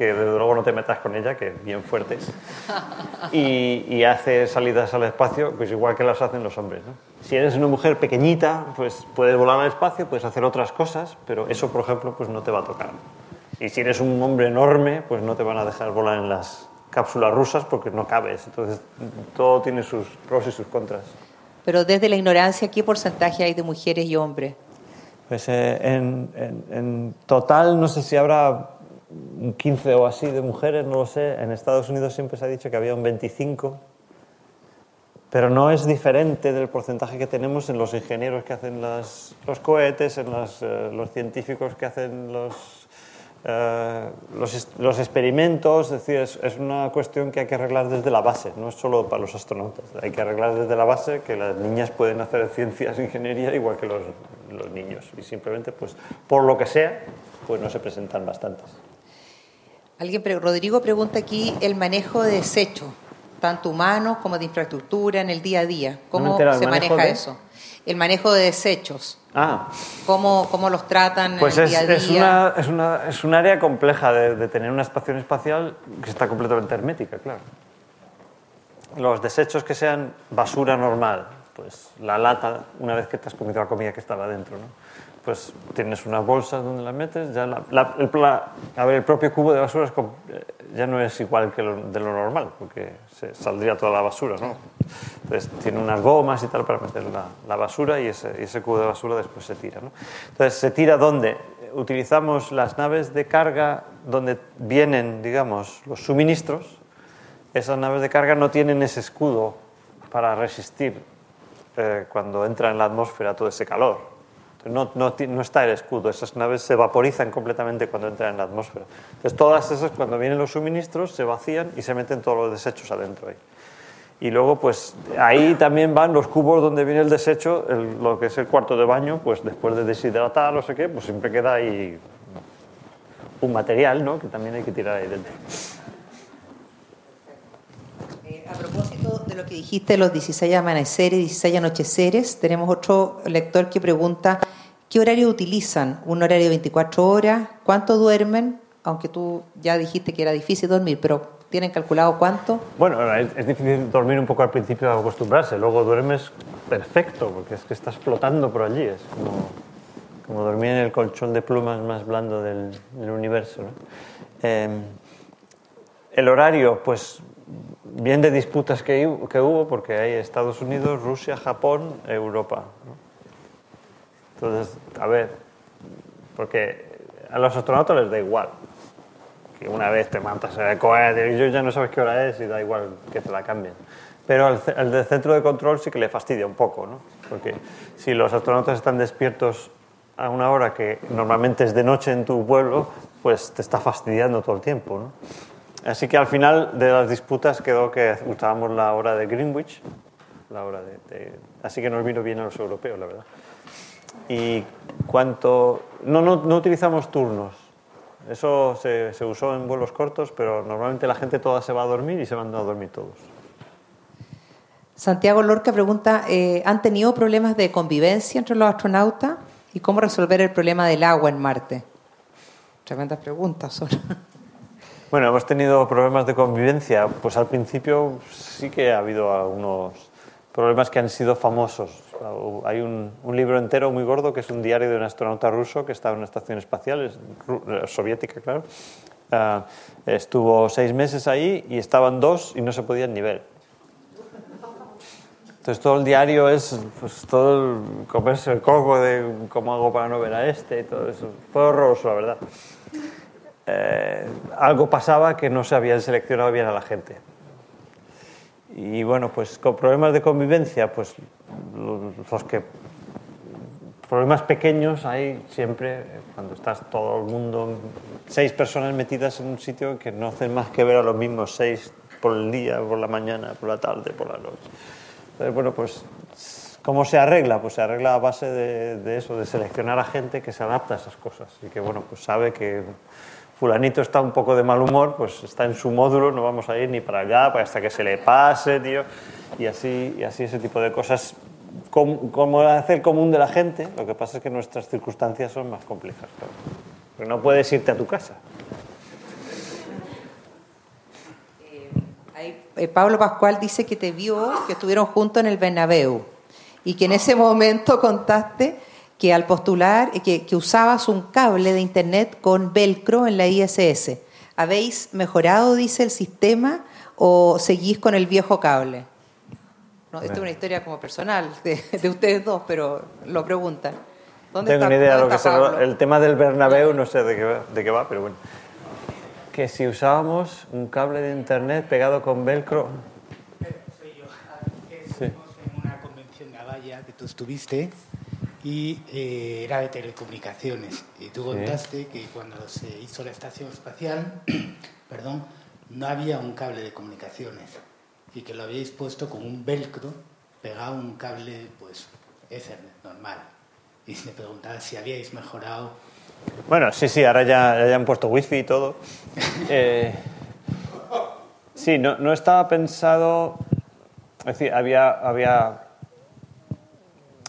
que desde luego no te metas con ella, que es bien fuerte, y, hace salidas al espacio, pues igual que las hacen los hombres. Si eres una mujer pequeñita, pues puedes volar al espacio, puedes hacer otras cosas, pero eso, por ejemplo, pues no te va a tocar. Y si eres un hombre enorme, pues no te van a dejar volar en las cápsulas rusas porque no cabes. Entonces, todo tiene sus pros y sus contras. Pero desde la ignorancia, ¿qué porcentaje hay de mujeres y hombres? Pues eh, en, en total, no sé si habrá 15 o así de mujeres, no lo sé. En Estados Unidos siempre se ha dicho que había un 25, pero no es diferente del porcentaje que tenemos en los ingenieros que hacen los cohetes, en eh, los científicos que hacen los, eh, los, experimentos. Es decir, es, una cuestión que hay que arreglar desde la base, no es solo para los astronautas. Hay que arreglar desde la base que las niñas pueden hacer ciencias e ingeniería igual que los, los niños. Y simplemente, pues, por lo que sea, pues no se presentan bastantes. Alguien, Rodrigo pregunta aquí el manejo de desechos, tanto humanos como de infraestructura en el día a día. ¿Cómo se maneja eso? El manejo de desechos. Ah. ¿Cómo, cómo los tratan pues en el día a día? Es, una, es, una, es un área compleja de, de tener una estación espacial que está completamente hermética, claro. Los desechos que sean basura normal, pues la lata, una vez que te has comido la comida que estaba dentro, ¿no? Pues tienes una bolsa donde la metes, ya la, el, a ver, el propio cubo de basura eh, ya no es igual que lo, de lo normal, porque se saldría toda la basura, ¿no? Entonces tiene unas gomas y tal para meter la, la basura y ese, ese, cubo de basura después se tira, ¿no? Entonces se tira donde utilizamos las naves de carga donde vienen, digamos, los suministros, esas naves de carga no tienen ese escudo para resistir eh, cuando entra en la atmósfera todo ese calor. No, no, no, está el escudo, esas naves se vaporizan completamente cuando entran en la atmósfera. Entonces, todas esas, cuando vienen los suministros, se vacían y se meten todos los desechos adentro ahí. Y luego, pues ahí también van los cubos donde viene el desecho, lo que es el cuarto de baño, pues después de deshidratar, no sé qué, pues siempre queda ahí un material, ¿no? Que también hay que tirar ahí dentro. Eh, a propósito de lo que dijiste, los 16 amaneceres, 16 anocheceres, tenemos otro lector que pregunta ¿Qué horario utilizan? ¿Un horario de 24 horas? ¿Cuánto duermen? Aunque tú ya dijiste que era difícil dormir, pero ¿tienen calculado cuánto? Bueno, es, difícil dormir un poco al principio acostumbrarse, luego duermes perfecto, porque es que estás flotando por allí, es como, dormir en el colchón de plumas más blando del, universo. Em, el horario, pues bien de disputas que, hubo, porque hay Estados Unidos, Rusia, Japón, Europa. Entonces, a ver, porque a los astronautas les da igual. Que una vez te mantas en el cohete y ya no sabes qué hora es y da igual que te la cambien. Pero al, del centro de control sí que le fastidia un poco, ¿no? Porque si los astronautas están despiertos a una hora que normalmente es de noche en tu pueblo, pues te está fastidiando todo el tiempo, ¿no? Así que al final de las disputas quedó que usábamos la hora de Greenwich, la hora de, así que nos vino bien a los europeos, la verdad. Y cuanto... No, no, no utilizamos turnos. Eso se, se, usó en vuelos cortos, pero normalmente la gente toda se va a dormir y se van a dormir todos. Santiago Lorca pregunta, eh, ¿han tenido problemas de convivencia entre los astronautas? ¿Y cómo resolver el problema del agua en Marte? Tremendas preguntas son. Bueno, hemos tenido problemas de convivencia. Pues al principio sí que ha habido algunos problemas que han sido famosos. Hay un, un libro entero muy gordo que es un diario de un astronauta ruso que estaba en una estación espacial, soviética, claro. Uh, estuvo seis meses ahí y estaban dos y no se podían ni ver. Entonces todo el diario es pues, todo el comerse el coco de cómo hago para no ver a este y todo eso. Fue horroroso, la verdad. Eh, algo pasaba que no se habían seleccionado bien a la gente. Y bueno, pues con problemas de convivencia, pues los que problemas pequeños hay siempre cuando estás todo el mundo, seis personas metidas en un sitio que no hacen más que ver a los mismos seis por el día, por la mañana, por la tarde, por la noche. Entonces, bueno, pues, ¿cómo se arregla? Pues se arregla a base de, eso, de seleccionar a gente que se adapta a esas cosas y que, bueno, pues sabe que fulanito está un poco de mal humor, pues está en su módulo, no vamos a ir ni para allá hasta que se le pase, tío, y así, y así ese tipo de cosas. Como, como hace el común de la gente, lo que pasa es que nuestras circunstancias son más complejas. Porque no puedes irte a tu casa. Eh, Pablo Pascual dice que te vio, que estuvieron juntos en el Bernabéu y que en ese momento contaste que al postular, eh, que, que usabas un cable de internet con velcro en la ISS. ¿Habéis mejorado, dice el sistema, o seguís con el viejo cable? No, esto es una historia como personal de, de ustedes dos, pero lo preguntan. ¿Dónde Tengo está, ni idea. Lo que se, el tema del Bernabéu no sé de qué, de qué va, pero bueno que si usábamos un cable de internet pegado con velcro. Soy yo. Sí. en una convención de Avaya que tú estuviste y eh, era de telecomunicaciones. Y tú contaste que cuando se hizo la estación espacial, perdón, no había un cable de comunicaciones y que lo habíais puesto con un velcro pegado a un cable, pues, Ethernet normal. Y se preguntaba si habíais mejorado bueno, sí, sí, ahora ya, ya han puesto wifi y todo. Eh, sí, no, no, estaba pensado. Es decir, había. había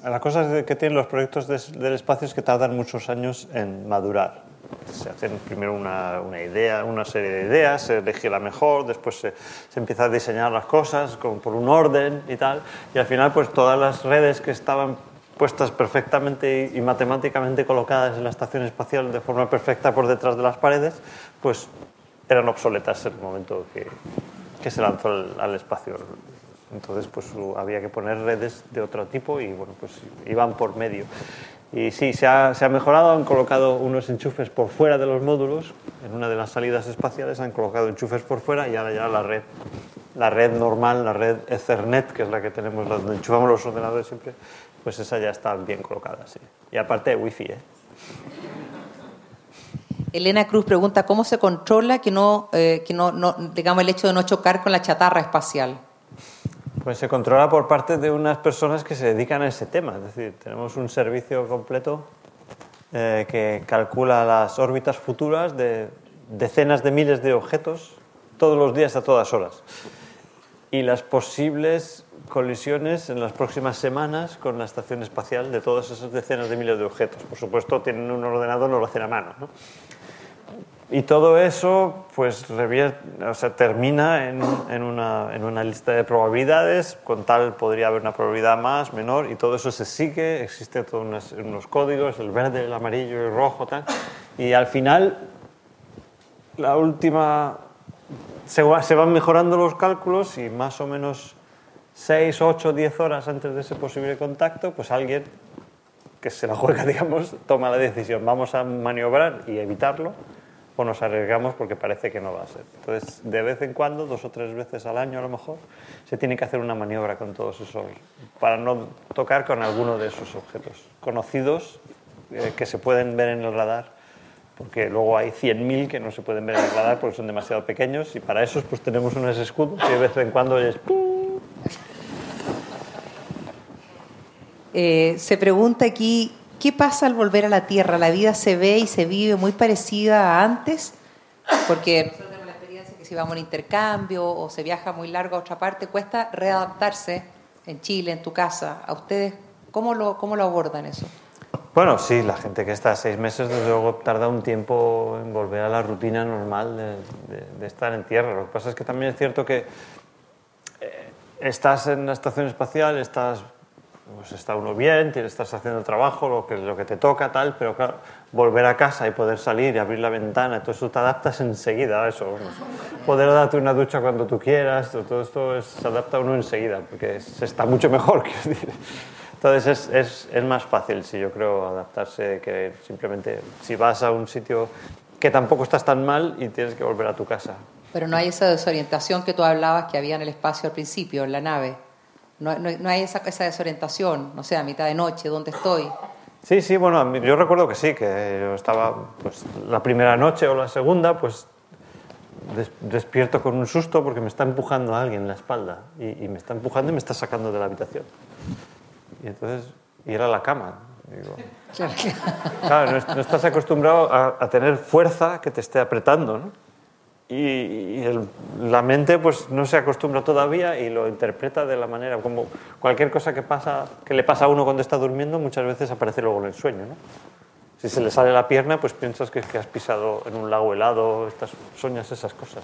las cosas que tienen los proyectos del espacio es que tardan muchos años en madurar. Se hacen primero una, idea, una serie de ideas, se elige la mejor, después se, empieza a diseñar las cosas con, por un orden y tal, y al final, pues todas las redes que estaban puestas perfectamente y matemáticamente colocadas en la estación espacial de forma perfecta por detrás de las paredes, pues eran obsoletas en el momento que se lanzó al, espacio. Entonces, pues había que poner redes de otro tipo y bueno, pues iban por medio. Y sí, se ha, se ha, mejorado, han colocado unos enchufes por fuera de los módulos, en una de las salidas espaciales han colocado enchufes por fuera y ahora ya la red, la red normal, la red Ethernet, que es la que tenemos, donde enchufamos los ordenadores siempre, pues esa ya está bien colocada, sí. Y aparte de wifi, ¿eh? Elena Cruz pregunta cómo se controla que no, eh, que no, no, digamos, el hecho de no chocar con la chatarra espacial. Pues se controla por parte de unas personas que se dedican a ese tema. Es decir, tenemos un servicio completo eh, que calcula las órbitas futuras de decenas de miles de objetos todos los días a todas horas y las posibles colisiones en las próximas semanas con la estación espacial de todas esas decenas de miles de objetos. Por supuesto, tienen un ordenador, no lo hacen a mano. ¿no? Y todo eso pues termina en, una, en, una, lista de probabilidades, con tal podría haber una probabilidad más, menor, y todo eso se sigue, existen unos, códigos, el verde, el amarillo, el rojo, tal. Y al final, la última, se, se van mejorando los cálculos y más o menos 6, 8, 10 horas antes de ese posible contacto, pues alguien que se la juega, digamos, toma la decisión, vamos a maniobrar y evitarlo o nos arriesgamos porque parece que no va a ser. Entonces, de vez en cuando, dos o tres veces al año a lo mejor, se tiene que hacer una maniobra con todos esos, para no tocar con alguno de esos objetos conocidos eh, que se pueden ver en el radar porque luego hay 100.000 que no se pueden ver en el radar porque son demasiado pequeños y para esos pues tenemos unos escudos que de vez en cuando es... Eh, se pregunta aquí, ¿qué pasa al volver a la Tierra? ¿La vida se ve y se vive muy parecida a antes? Porque nosotros tenemos la experiencia que si vamos a un intercambio o se viaja muy largo a otra parte, cuesta readaptarse en Chile, en tu casa. ¿A ustedes cómo lo, cómo lo abordan eso? Bueno, sí, la gente que está seis meses, desde luego, tarda un tiempo en volver a la rutina normal de, estar en tierra. Lo que pasa es que también es cierto que eh, estás en la estación espacial, estás, pues está uno bien, estás haciendo el trabajo, lo que, lo que te toca, tal, pero claro, volver a casa y poder salir y abrir la ventana, todo eso te adaptas enseguida a eso. Poder darte una ducha cuando tú quieras, todo esto se adapta a uno enseguida, porque se está mucho mejor. Entonces es, es, más fácil, sí, yo creo, adaptarse que simplemente si vas a un sitio que tampoco estás tan mal y tienes que volver a tu casa. Pero no hay esa desorientación que tú hablabas que había en el espacio al principio, en la nave. No, no, hay esa, esa, desorientación, no sé, a mitad de noche, ¿dónde estoy? Sí, sí, bueno, yo recuerdo que sí, que yo estaba pues, la primera noche o la segunda, pues despierto con un susto porque me está empujando a alguien en la espalda y, y me está empujando y me está sacando de la habitación. Y entonces ir a la cama. claro, no, estás acostumbrado a, tener fuerza que te esté apretando, ¿no? Y, la mente pues no se acostumbra todavía y lo interpreta de la manera como cualquier cosa que pasa que le pasa a uno cuando está durmiendo muchas veces aparece luego en el sueño ¿no? si se le sale la pierna pues piensas que, que has pisado en un lago helado estas soñas esas cosas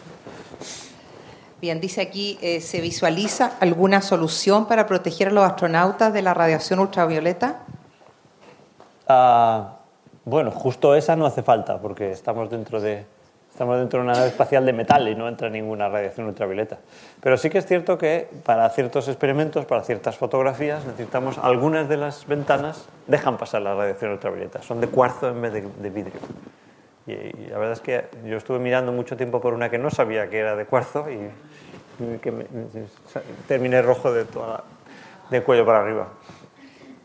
Bien, dice aquí, eh, ¿se visualiza alguna solución para proteger a los astronautas de la radiación ultravioleta? Ah, bueno, justo esa no hace falta, porque estamos dentro de, estamos dentro de una nave espacial de metal y no entra ninguna radiación ultravioleta. Pero sí que es cierto que para ciertos experimentos, para ciertas fotografías, necesitamos algunas de las ventanas dejan pasar la radiación ultravioleta. Son de cuarzo en vez de vidrio. Y, la verdad es que yo estuve mirando mucho tiempo por una que no sabía que era de cuarzo y, que terminé rojo de, toda de cuello para arriba.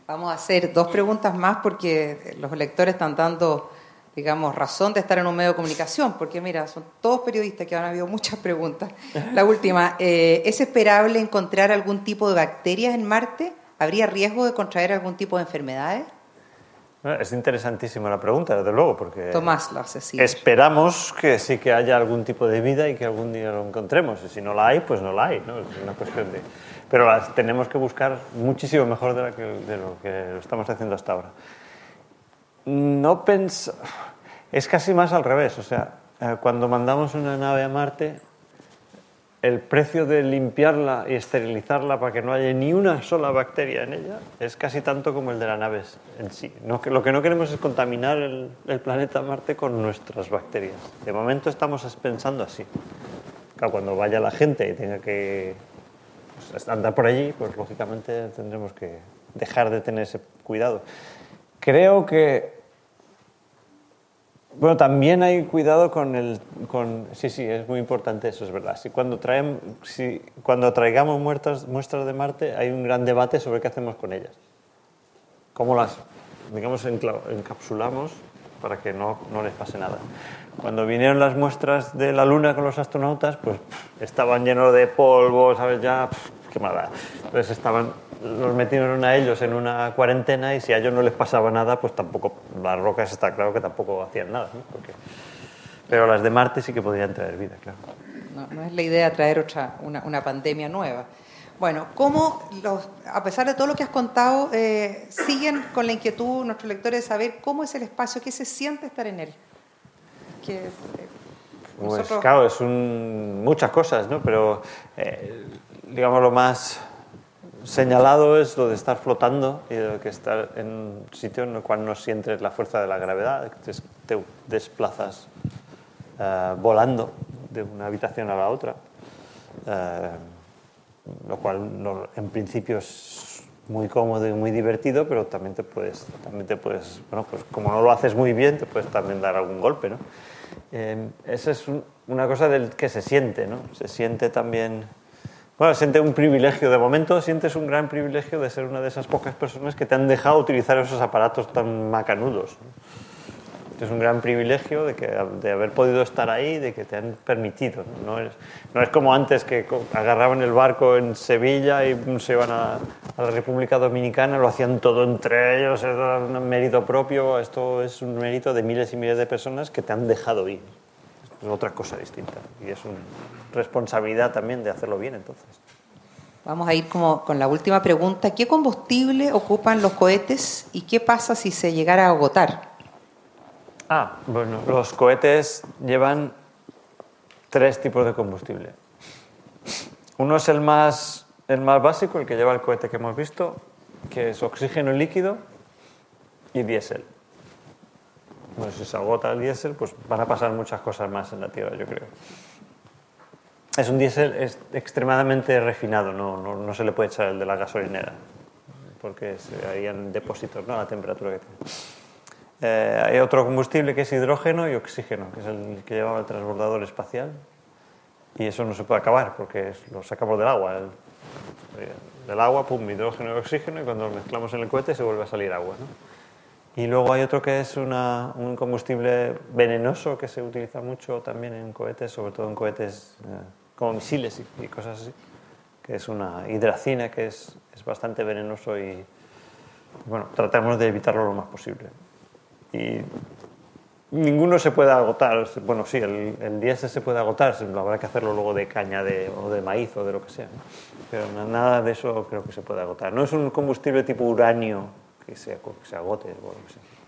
Vamos a hacer dos preguntas más porque los lectores están dando, digamos, razón de estar en un medio de comunicación, porque mira, son todos periodistas que han habido muchas preguntas. La última, eh, ¿es esperable encontrar algún tipo de bacterias en Marte? ¿Habría riesgo de contraer algún tipo de enfermedades? Es interesantísima la pregunta, desde luego, porque Tomás esperamos que sí que haya algún tipo de vida y que algún día lo encontremos. Y si no la hay, pues no la hay. ¿no? Es una cuestión de... Pero las tenemos que buscar muchísimo mejor de, de lo que lo estamos haciendo hasta ahora. No pens... Es casi más al revés. O sea, eh, cuando mandamos una nave a Marte, el precio de limpiarla y esterilizarla para que no haya ni una sola bacteria en ella es casi tanto como el de la nave en sí. lo que no queremos es contaminar el, planeta Marte con nuestras bacterias. De momento estamos pensando así. cuando vaya la gente y tenga que pues, andar por allí, pues lógicamente tendremos que dejar de tener ese cuidado. Creo que bueno, también hay cuidado con el... Con, sí, sí, es muy importante eso, es verdad. Si cuando, traen, si, cuando traigamos muestras, muestras de Marte hay un gran debate sobre qué hacemos con ellas. Cómo las, digamos, encapsulamos para que no, no les pase nada. Cuando vinieron las muestras de la Luna con los astronautas, pues estaban llenos de polvo, ¿sabes? Ya, qué mala. Entonces estaban los metieron a ellos en una cuarentena y si a ellos no les pasaba nada, pues tampoco, las rocas está claro que tampoco hacían nada. ¿no? Porque, pero las de Marte sí que podrían traer vida, claro. No, no es la idea traer otra, una, una pandemia nueva. Bueno, ¿cómo, los, a pesar de todo lo que has contado, eh, siguen con la inquietud nuestros lectores de saber cómo es el espacio, qué se siente estar en él? Que, eh, pues claro, es un, muchas cosas, ¿no? Pero, eh, digamos, lo más señalado es lo de estar flotando y de que estar en un sitio en el cual no sientes la fuerza de la gravedad, te, desplazas uh, volando de una habitación a la otra, uh, lo cual en principio es muy cómodo y muy divertido, pero también te puedes, también te puedes bueno, pues como no lo haces muy bien, te puedes también dar algún golpe, ¿no? Eh, esa es un, una cosa del que se siente, ¿no? Se siente también bueno, siente un privilegio. De momento sientes un gran privilegio de ser una de esas pocas personas que te han dejado utilizar esos aparatos tan macanudos. es un gran privilegio de, que, de haber podido estar ahí, de que te han permitido. No, es, no es como antes que agarraban el barco en Sevilla y se iban a, a, la República Dominicana, lo hacían todo entre ellos, era un mérito propio. Esto es un mérito de miles y miles de personas que te han dejado ir. Es otra cosa distinta y es una responsabilidad también de hacerlo bien entonces. Vamos a ir como con la última pregunta. ¿Qué combustible ocupan los cohetes y qué pasa si se llegara a agotar? Ah, bueno, los cohetes llevan tres tipos de combustible. Uno es el más, el más básico, el que lleva el cohete que hemos visto, que es oxígeno líquido y diésel. Bueno, si se agota el diésel, pues van a pasar muchas cosas más en la Tierra, yo creo. Es un diésel extremadamente refinado, no, no, no, se le puede echar el de la gasolinera, porque se harían depósitos ¿no? a la temperatura que tiene. Eh, hay otro combustible que es hidrógeno y oxígeno, que es el que llevaba el transbordador espacial, y eso no se puede acabar porque es, lo sacamos del agua. El, del agua, pum, hidrógeno y oxígeno, y cuando lo mezclamos en el cohete se vuelve a salir agua. ¿no? Y luego hay otro que es una, un combustible venenoso que se utiliza mucho también en cohetes, sobre todo en cohetes eh, como misiles y, cosas así, que es una hidracina que es, es, bastante venenoso y bueno, tratamos de evitarlo lo más posible. Y ninguno se puede agotar, bueno, sí, el, el diésel se puede agotar, habrá que hacerlo luego de caña de, o de maíz o de lo que sea, pero nada de eso creo que se puede agotar. No es un combustible tipo uranio que se, que se agote o lo que sea.